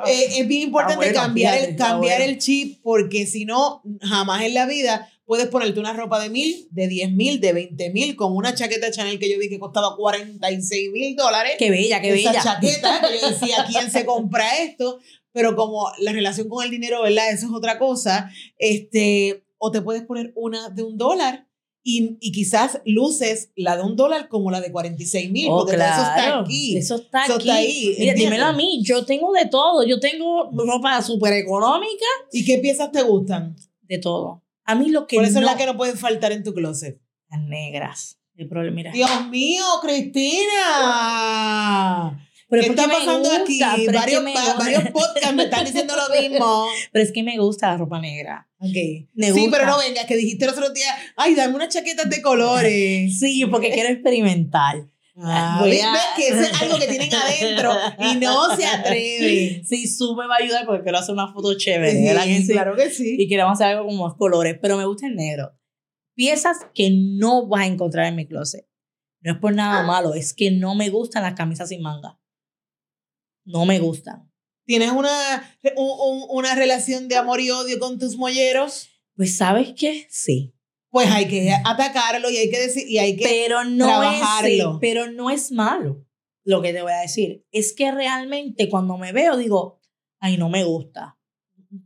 Eh, es bien importante cambiar, el, cambiar el chip porque si no, jamás en la vida puedes ponerte una ropa de mil, de diez mil, de veinte mil, con una chaqueta Chanel que yo vi que costaba 46 mil dólares. Qué bella, qué bella. Esa chaqueta, que yo decía, ¿quién se compra esto? Pero como la relación con el dinero, ¿verdad? Eso es otra cosa. Este, o te puedes poner una de un dólar y, y, quizás luces la de un dólar como la de 46 mil, oh, porque eso está aquí. Eso está aquí. ahí, Mira, dímelo a mí, yo tengo de todo. Yo tengo ropa súper económica. ¿Y qué piezas te gustan? De todo. A mí lo que ¿Cuáles son las que no pueden faltar en tu closet? Las negras. El problema, mira. Dios mío, Cristina. Pero ¿Qué está pasando aquí? Varios, varios podcasts me están diciendo lo mismo. Pero es que me gusta la ropa negra. Okay. sí, pero no venga, que dijiste el otro día, ay, dame unas chaquetas de colores. sí, porque quiero experimentar. Ah, Voy a... que eso es algo que tienen adentro y no se atreve. Sí, Su me va a ayudar porque quiero hacer una foto chévere. Sí, claro que sí. Y queremos hacer algo con más colores, pero me gusta el negro. Piezas que no vas a encontrar en mi closet. No es por nada malo, es que no me gustan las camisas sin manga no me gustan. ¿Tienes una, una relación de amor y odio con tus molleros? Pues sabes qué, sí. Pues hay que atacarlo y hay que decir y hay que pero no trabajarlo. Es, pero no es malo lo que te voy a decir. Es que realmente cuando me veo digo, ay, no me gusta.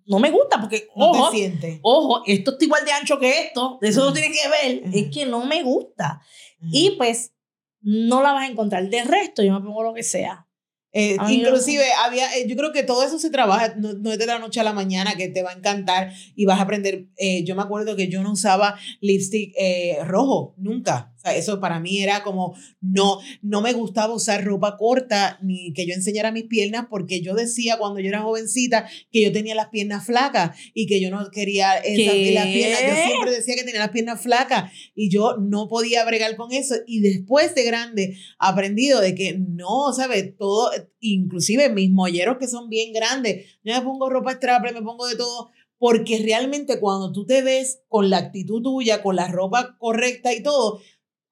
No me gusta porque, no ojo, te ojo, esto está igual de ancho que esto, eso no tiene que ver, es que no me gusta. Y pues no la vas a encontrar. De resto, yo me pongo lo que sea. Eh, inclusive había, eh, yo creo que todo eso se trabaja, no, es de la noche a la mañana que te va a encantar y vas a aprender. Eh, yo me acuerdo que yo no usaba lipstick rojo, nunca. Eso para mí era como, no, no me gustaba usar ropa corta ni que yo enseñara mis piernas porque yo decía cuando yo era jovencita que yo tenía las piernas flacas y que yo no quería esas las piernas. Yo siempre decía que tenía las piernas flacas y yo no podía bregar con eso. Y después de grande, aprendido de que no, ¿sabes? Todo, inclusive mis molleros que son bien grandes, yo me pongo ropa straple, me pongo de todo porque realmente cuando tú te ves con la actitud tuya, con la ropa correcta y todo,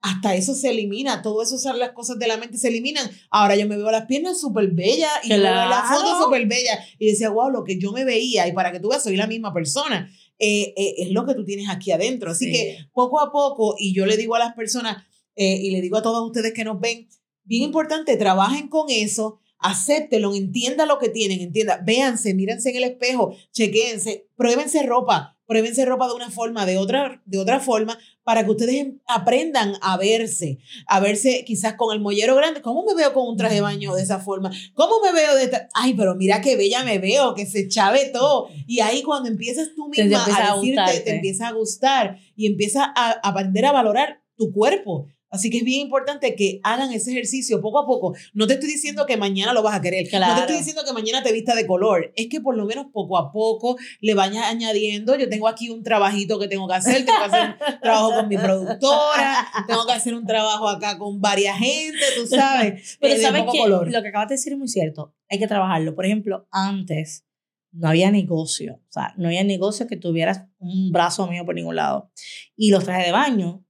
hasta eso se elimina, todo eso, las cosas de la mente se eliminan. Ahora yo me veo las piernas súper bellas y me veo la foto súper bella y decía, wow, lo que yo me veía y para que tú veas, soy la misma persona. Eh, eh, es lo que tú tienes aquí adentro. Así que poco a poco, y yo le digo a las personas eh, y le digo a todos ustedes que nos ven, bien importante, trabajen con eso, acéptelo, entienda lo que tienen, entienda, véanse, mírense en el espejo, chequéense, pruébense ropa, pruébense ropa de una forma, de otra, de otra forma, para que ustedes aprendan a verse, a verse quizás con el mollero grande. ¿Cómo me veo con un traje de baño de esa forma? ¿Cómo me veo de esta? Ay, pero mira qué bella me veo, que se chave todo. Y ahí cuando empiezas tú misma a, decirte, te empieza a gustar y empiezas a aprender a valorar tu cuerpo. Así que es bien importante que hagan ese ejercicio poco a poco. No te estoy diciendo que mañana lo vas a querer. No te estoy diciendo que mañana te vista de color. Es que por lo menos poco a poco le vayas añadiendo. Yo tengo aquí un trabajito que tengo que hacer. Tengo que hacer un trabajo con mi productora. Tengo que hacer un trabajo acá con varias gente, tú sabes. Pero sabes que lo que acabas de decir es muy cierto. Hay que trabajarlo. Por ejemplo, antes no había negocio. O sea, no había negocio que tuvieras un brazo mío por ningún lado. Y los trajes de baño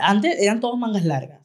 antes eran todos mangas largas.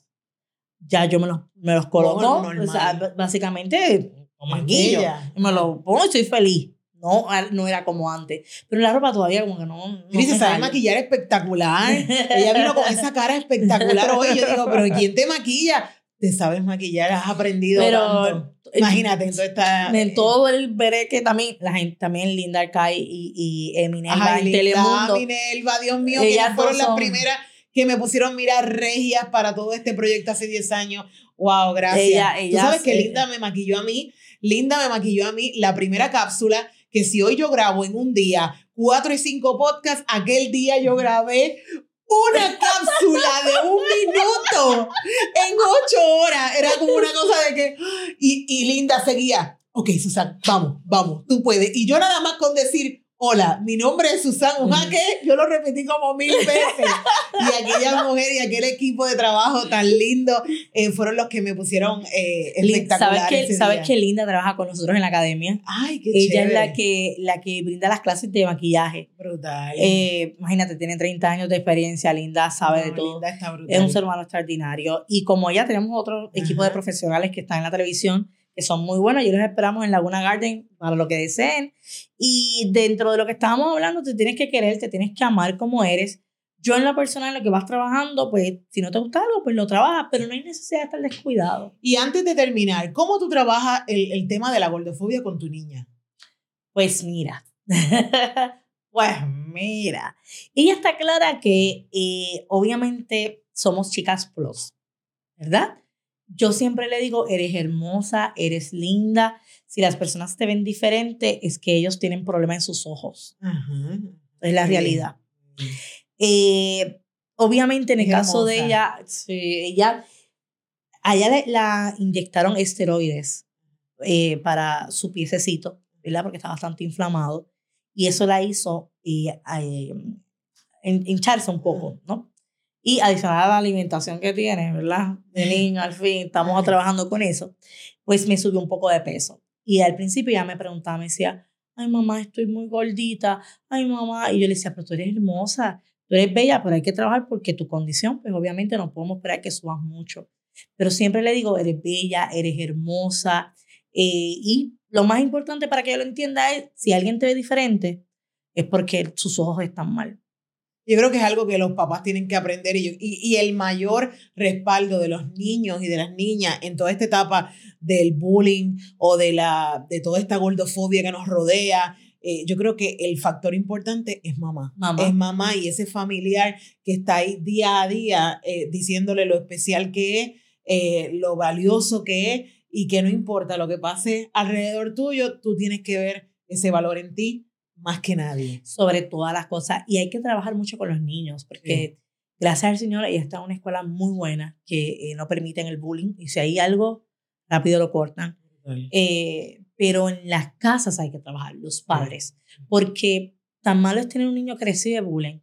Ya yo me los, me los coloco, o sea, básicamente con manguillo. Me lo pongo y estoy feliz. No, no era como antes. Pero la ropa todavía como que no. no se sabe maquillar espectacular. Ella vino con esa cara espectacular hoy. Yo digo, pero ¿quién te maquilla? Te sabes maquillar, has aprendido. Pero imagínate, entonces está. En todo el veré que también, la gente también, Linda Arcay y, y Eminelva en Telemundo. Minerva, Dios mío, ellas fueron las primeras que me pusieron mirar regias para todo este proyecto hace 10 años. Wow, gracias. Ella, Tú sabes que Linda me maquilló a mí. Linda me maquilló a mí la primera cápsula que si hoy yo grabo en un día cuatro y cinco podcasts, aquel día yo grabé una cápsula de un minuto en ocho horas. Era como una cosa de que... Y, y Linda seguía. Ok, Susan, vamos, vamos, tú puedes. Y yo nada más con decir, Hola, mi nombre es Susan Ujaque, yo lo repetí como mil veces. Y aquella mujer y aquel equipo de trabajo tan lindo eh, fueron los que me pusieron eh, espectacular. ¿Sabes, ¿Sabes qué linda trabaja con nosotros en la academia? Ay, qué Ella es la que, la que brinda las clases de maquillaje. Brutal. Eh, imagínate, tiene 30 años de experiencia, Linda, sabe de todo. Linda está brutal. Es un ser humano extraordinario. Y como ella, tenemos otro equipo de profesionales que están en la televisión que son muy buenos. Y los esperamos en Laguna Garden para lo que deseen. Y dentro de lo que estábamos hablando, te tienes que querer, te tienes que amar como eres. Yo en la persona en la que vas trabajando, pues si no te gusta algo, pues lo trabajas, pero no hay necesidad de estar descuidado. Y antes de terminar, ¿cómo tú trabajas el, el tema de la gordofobia con tu niña? Pues mira, pues mira, ella está clara que eh, obviamente somos chicas plus, ¿verdad? Yo siempre le digo, eres hermosa, eres linda. Si las personas te ven diferente, es que ellos tienen problema en sus ojos. Es la realidad. Eh, obviamente, en el caso de ella, ella, a ella la inyectaron esteroides eh, para su piececito, ¿verdad? Porque está bastante inflamado. Y eso la hizo eh, hincharse un poco, ¿no? Y adicional a la alimentación que tiene, ¿verdad? De niño, al fin, estamos trabajando con eso, pues me subió un poco de peso. Y al principio ya me preguntaba, me decía, ay mamá, estoy muy gordita, ay mamá, y yo le decía, pero tú eres hermosa, tú eres bella, pero hay que trabajar porque tu condición, pues obviamente no podemos esperar que subas mucho. Pero siempre le digo, eres bella, eres hermosa, eh, y lo más importante para que yo lo entienda es, si alguien te ve diferente, es porque sus ojos están mal. Yo creo que es algo que los papás tienen que aprender y, y, el mayor respaldo de los niños y de las niñas en toda esta etapa del bullying o de, la, de toda esta gordofobia que nos rodea. Eh, yo creo que el factor importante es mamá. Es mamá y ese familiar que está ahí día a día eh, diciéndole lo especial que es, eh, lo valioso que es y que no importa lo que pase alrededor tuyo, tú tienes que ver ese valor en ti más que nadie. Sobre todas las cosas. Y hay que trabajar mucho con los niños, porque gracias al Señor, ella está en una escuela muy buena que eh, no permiten el bullying y si hay algo, rápido lo cortan. Eh, pero en las casas hay que trabajar, los padres, porque tan malo es tener un niño que recibe bullying,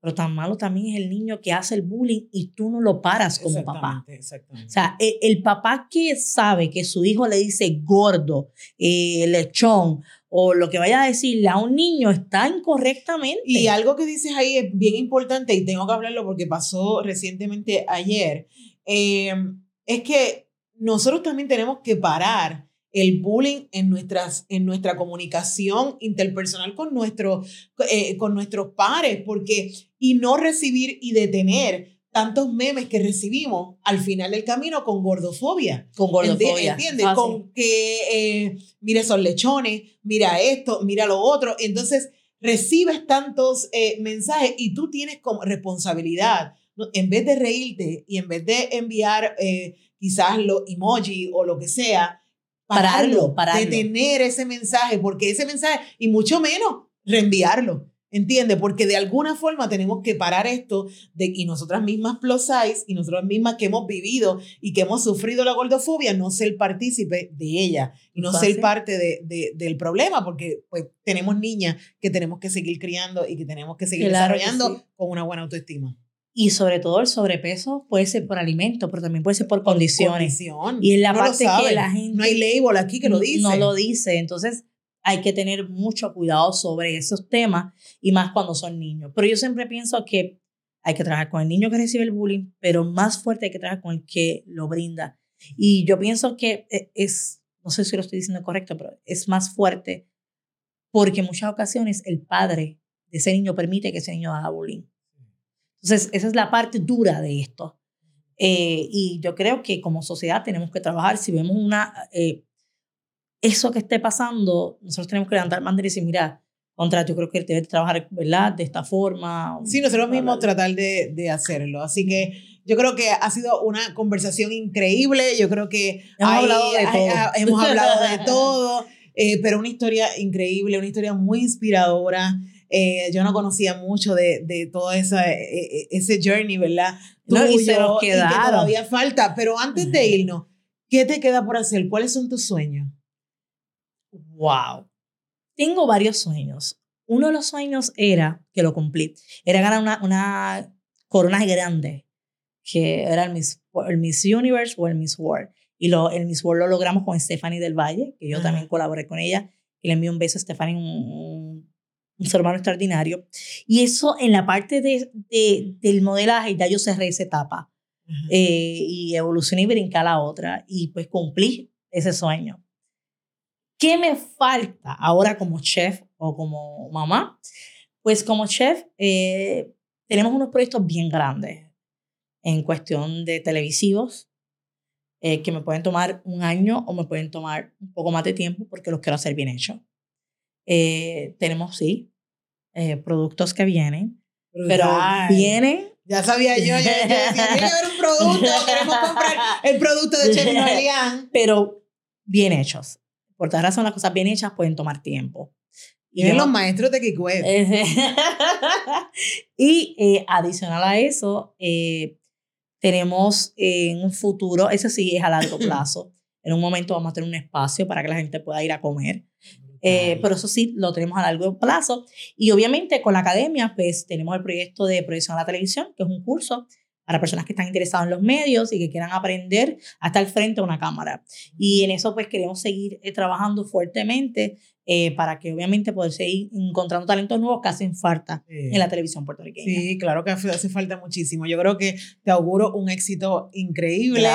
pero tan malo también es el niño que hace el bullying y tú no lo paras como papá. Exactamente. O sea, e, el, papá que sabe que su hijo le dice gordo, eh, lechón o lo que vaya a decirle a un niño está incorrectamente. Y algo que dices ahí es bien importante y tengo que hablarlo porque pasó recientemente ayer, eh, es que nosotros también tenemos que parar el bullying en, nuestras, en nuestra comunicación interpersonal con, nuestro, eh, con nuestros pares, porque, y no recibir y detener tantos memes que recibimos al final del camino con gordofobia. Con gordofobia. ¿Entiendes? Con que, eh, mira esos lechones, mira esto, mira lo otro. Entonces, recibes tantos eh, mensajes y tú tienes como responsabilidad, en vez de reírte y en vez de enviar quizás los emoji o lo que sea, pararlo, pararlo, detener ese mensaje, porque ese mensaje, y mucho menos reenviarlo. ¿Entiende? Porque de alguna forma tenemos que parar esto de, y nosotras mismas plus size y nosotras mismas que hemos vivido y que hemos sufrido la gordofobia, no ser partícipe de ella y no ser parte de, de, del problema, porque pues tenemos niñas que tenemos que seguir criando y que tenemos que seguir desarrollando con una buena autoestima. Y sobre todo el sobrepeso puede ser por alimento, pero también puede ser por, condiciones. Y en la parte que la gente. No hay label aquí que lo dice. No lo dice. Entonces hay que tener mucho cuidado sobre esos temas y más cuando son niños. Pero yo siempre pienso que hay que trabajar con el niño que recibe el bullying, pero más fuerte hay que trabajar con el que lo brinda. Y yo pienso que e, es, no sé si lo estoy diciendo correcto, pero es más fuerte porque en muchas ocasiones el padre de ese niño permite que ese niño haga bullying. Entonces, esa es la parte dura de esto. Eh, y yo creo que como sociedad tenemos que trabajar. Si vemos una, eh, eso que esté pasando, nosotros tenemos que levantar bandera y decir, mira, contra, yo creo que debe trabajar, ¿verdad? De esta forma. Sí, nosotros mismos tratar de, de, hacerlo. Así que yo creo que ha sido una conversación increíble. Yo creo que hemos hablado de todo. hemos hablado de todo, eh, pero una historia increíble, una historia muy inspiradora. Eh, yo no conocía mucho de, de todo esa, e, e, ese journey, ¿verdad? no, y se nos que todavía falta. Pero antes de irnos, ¿qué te queda por hacer? ¿Cuáles son tus sueños? Wow. Tengo varios sueños. Uno de los sueños era, que lo cumplí, era ganar una, una corona grande, que era el Miss, el Miss Universe o el Miss World. Y lo, el Miss World lo logramos con Stephanie del Valle, que yo también colaboré con ella. Y le envío un beso a Stephanie, un, un ser humano extraordinario. Y eso en la parte de, de del modelaje, ya yo cerré esa etapa. Eh, y evolucioné y brinqué a la otra. Y pues cumplí ese sueño. ¿Qué me falta ahora como chef o como mamá? Pues como chef eh, tenemos unos proyectos bien grandes en cuestión de televisivos eh, que me pueden tomar un año o me pueden tomar un poco más de tiempo porque los quiero hacer bien hechos. tenemos, sí, eh, productos que vienen, pero vienen. Ya sabía yo, yo, tiene que haber un producto, queremos comprar el producto de Chef Pero bien hechos. Por todas razón, las cosas bien hechas pueden tomar tiempo. Y los maestros de Kikue. y eh, adicional a eso, eh, tenemos en un futuro, eso sí es a largo plazo, en un momento vamos a tener un espacio para que la gente pueda ir a comer. Eh, pero eso sí, lo tenemos a largo plazo. Y obviamente con la academia, pues tenemos el proyecto de proyección a la televisión, que es un curso para personas que están interesadas en los medios y que quieran aprender a estar frente a una cámara. Y en eso pues queremos seguir eh, trabajando fuertemente eh, para que obviamente poder seguir encontrando talentos nuevos que hacen falta en la televisión puertorriqueña. Sí, claro que hace falta muchísimo. Yo creo que te auguro un éxito increíble,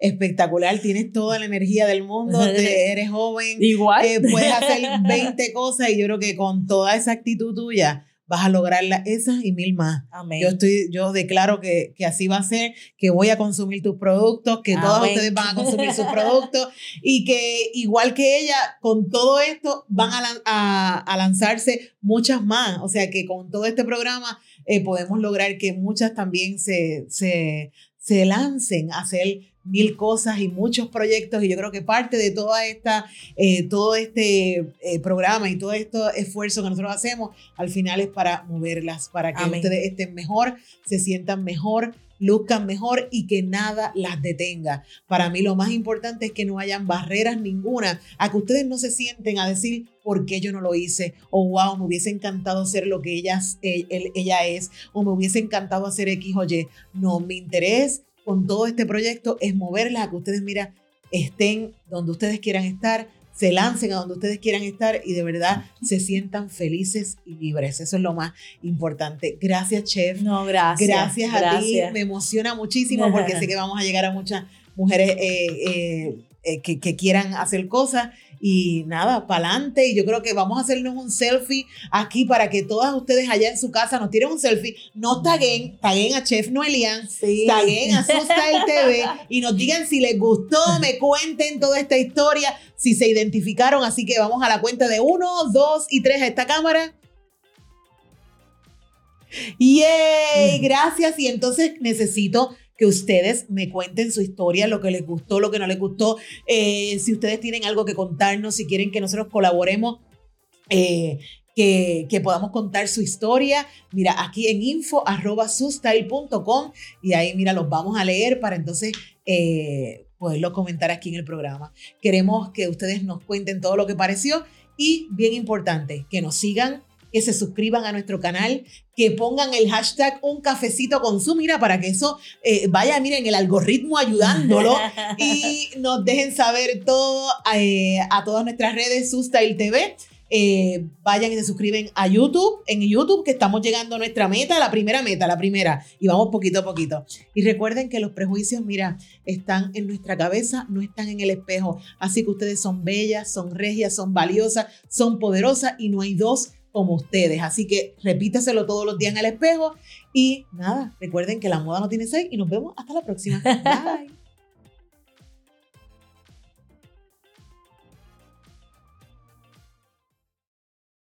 espectacular, tienes toda la energía del mundo, eres joven, igual eh, puedes hacer 20 cosas y yo creo que con toda esa actitud tuya vas a lograr esas y mil más. Amén. Yo, estoy, yo declaro que, que así va a ser, que voy a consumir tus productos, que todos ustedes van a consumir sus productos y que igual que ella, con todo esto van a, a, a lanzarse muchas más. O sea que con todo este programa eh, podemos lograr que muchas también se, se, se lancen a hacer mil cosas y muchos proyectos y yo creo que parte de toda esta, eh, todo este eh, programa y todo este esfuerzo que nosotros hacemos al final es para moverlas, para que ustedes estén mejor, se sientan mejor, luzcan mejor y que nada las detenga. Para mí lo más importante es que no hayan barreras ninguna, a que ustedes no se sienten a decir por qué yo no lo hice, o wow, me hubiese encantado ser lo que ella, ella es, o me hubiese encantado hacer X o Y. No, mi interés con todo este proyecto es moverlas a que ustedes, mira, estén donde ustedes quieran estar, se lancen a donde ustedes quieran estar y de verdad se sientan felices y libres. Eso es lo más importante. Gracias, chef. No, gracias. Gracias a ti. Me emociona muchísimo porque sé que vamos a llegar a muchas mujeres eh, eh, eh, que, que, quieran hacer cosas y nada, para adelante. Y yo creo que vamos a hacernos un selfie aquí para que todas ustedes allá en su casa nos tiren un selfie. No taguen, taguen a Chef Noelian, sí. taguen a Sustain TV y nos digan si les gustó, me cuenten toda esta historia, si se identificaron. Así que vamos a la cuenta de uno, dos y tres a esta cámara. ¡Yay! Gracias. Y entonces necesito que ustedes me cuenten su historia, lo que les gustó, lo que no les gustó, eh, si ustedes tienen algo que contarnos, si quieren que nosotros colaboremos. Eh, que, podamos contar su historia. Mira, aquí en info y ahí, mira, los vamos a leer para entonces eh, comentar aquí en el programa. Queremos que ustedes nos cuenten todo lo que pareció y, bien importante, que nos sigan que se suscriban a nuestro canal, que pongan el hashtag un cafecito con su mira para que eso eh, vaya, miren, el algoritmo ayudándolo y nos dejen saber todo eh, a todas nuestras redes, Sustail TV. Eh, vayan y se suscriben a YouTube, en YouTube, que estamos llegando a nuestra meta, la primera meta, la primera, y vamos poquito a poquito. Y recuerden que los prejuicios, mira, están en nuestra cabeza, no están en el espejo. Así que ustedes son bellas, son regias, son valiosas, son poderosas y no hay dos como ustedes. Así que repítaselo todos los días en el espejo y nada, recuerden que la moda no tiene seis y nos vemos hasta la próxima. Bye.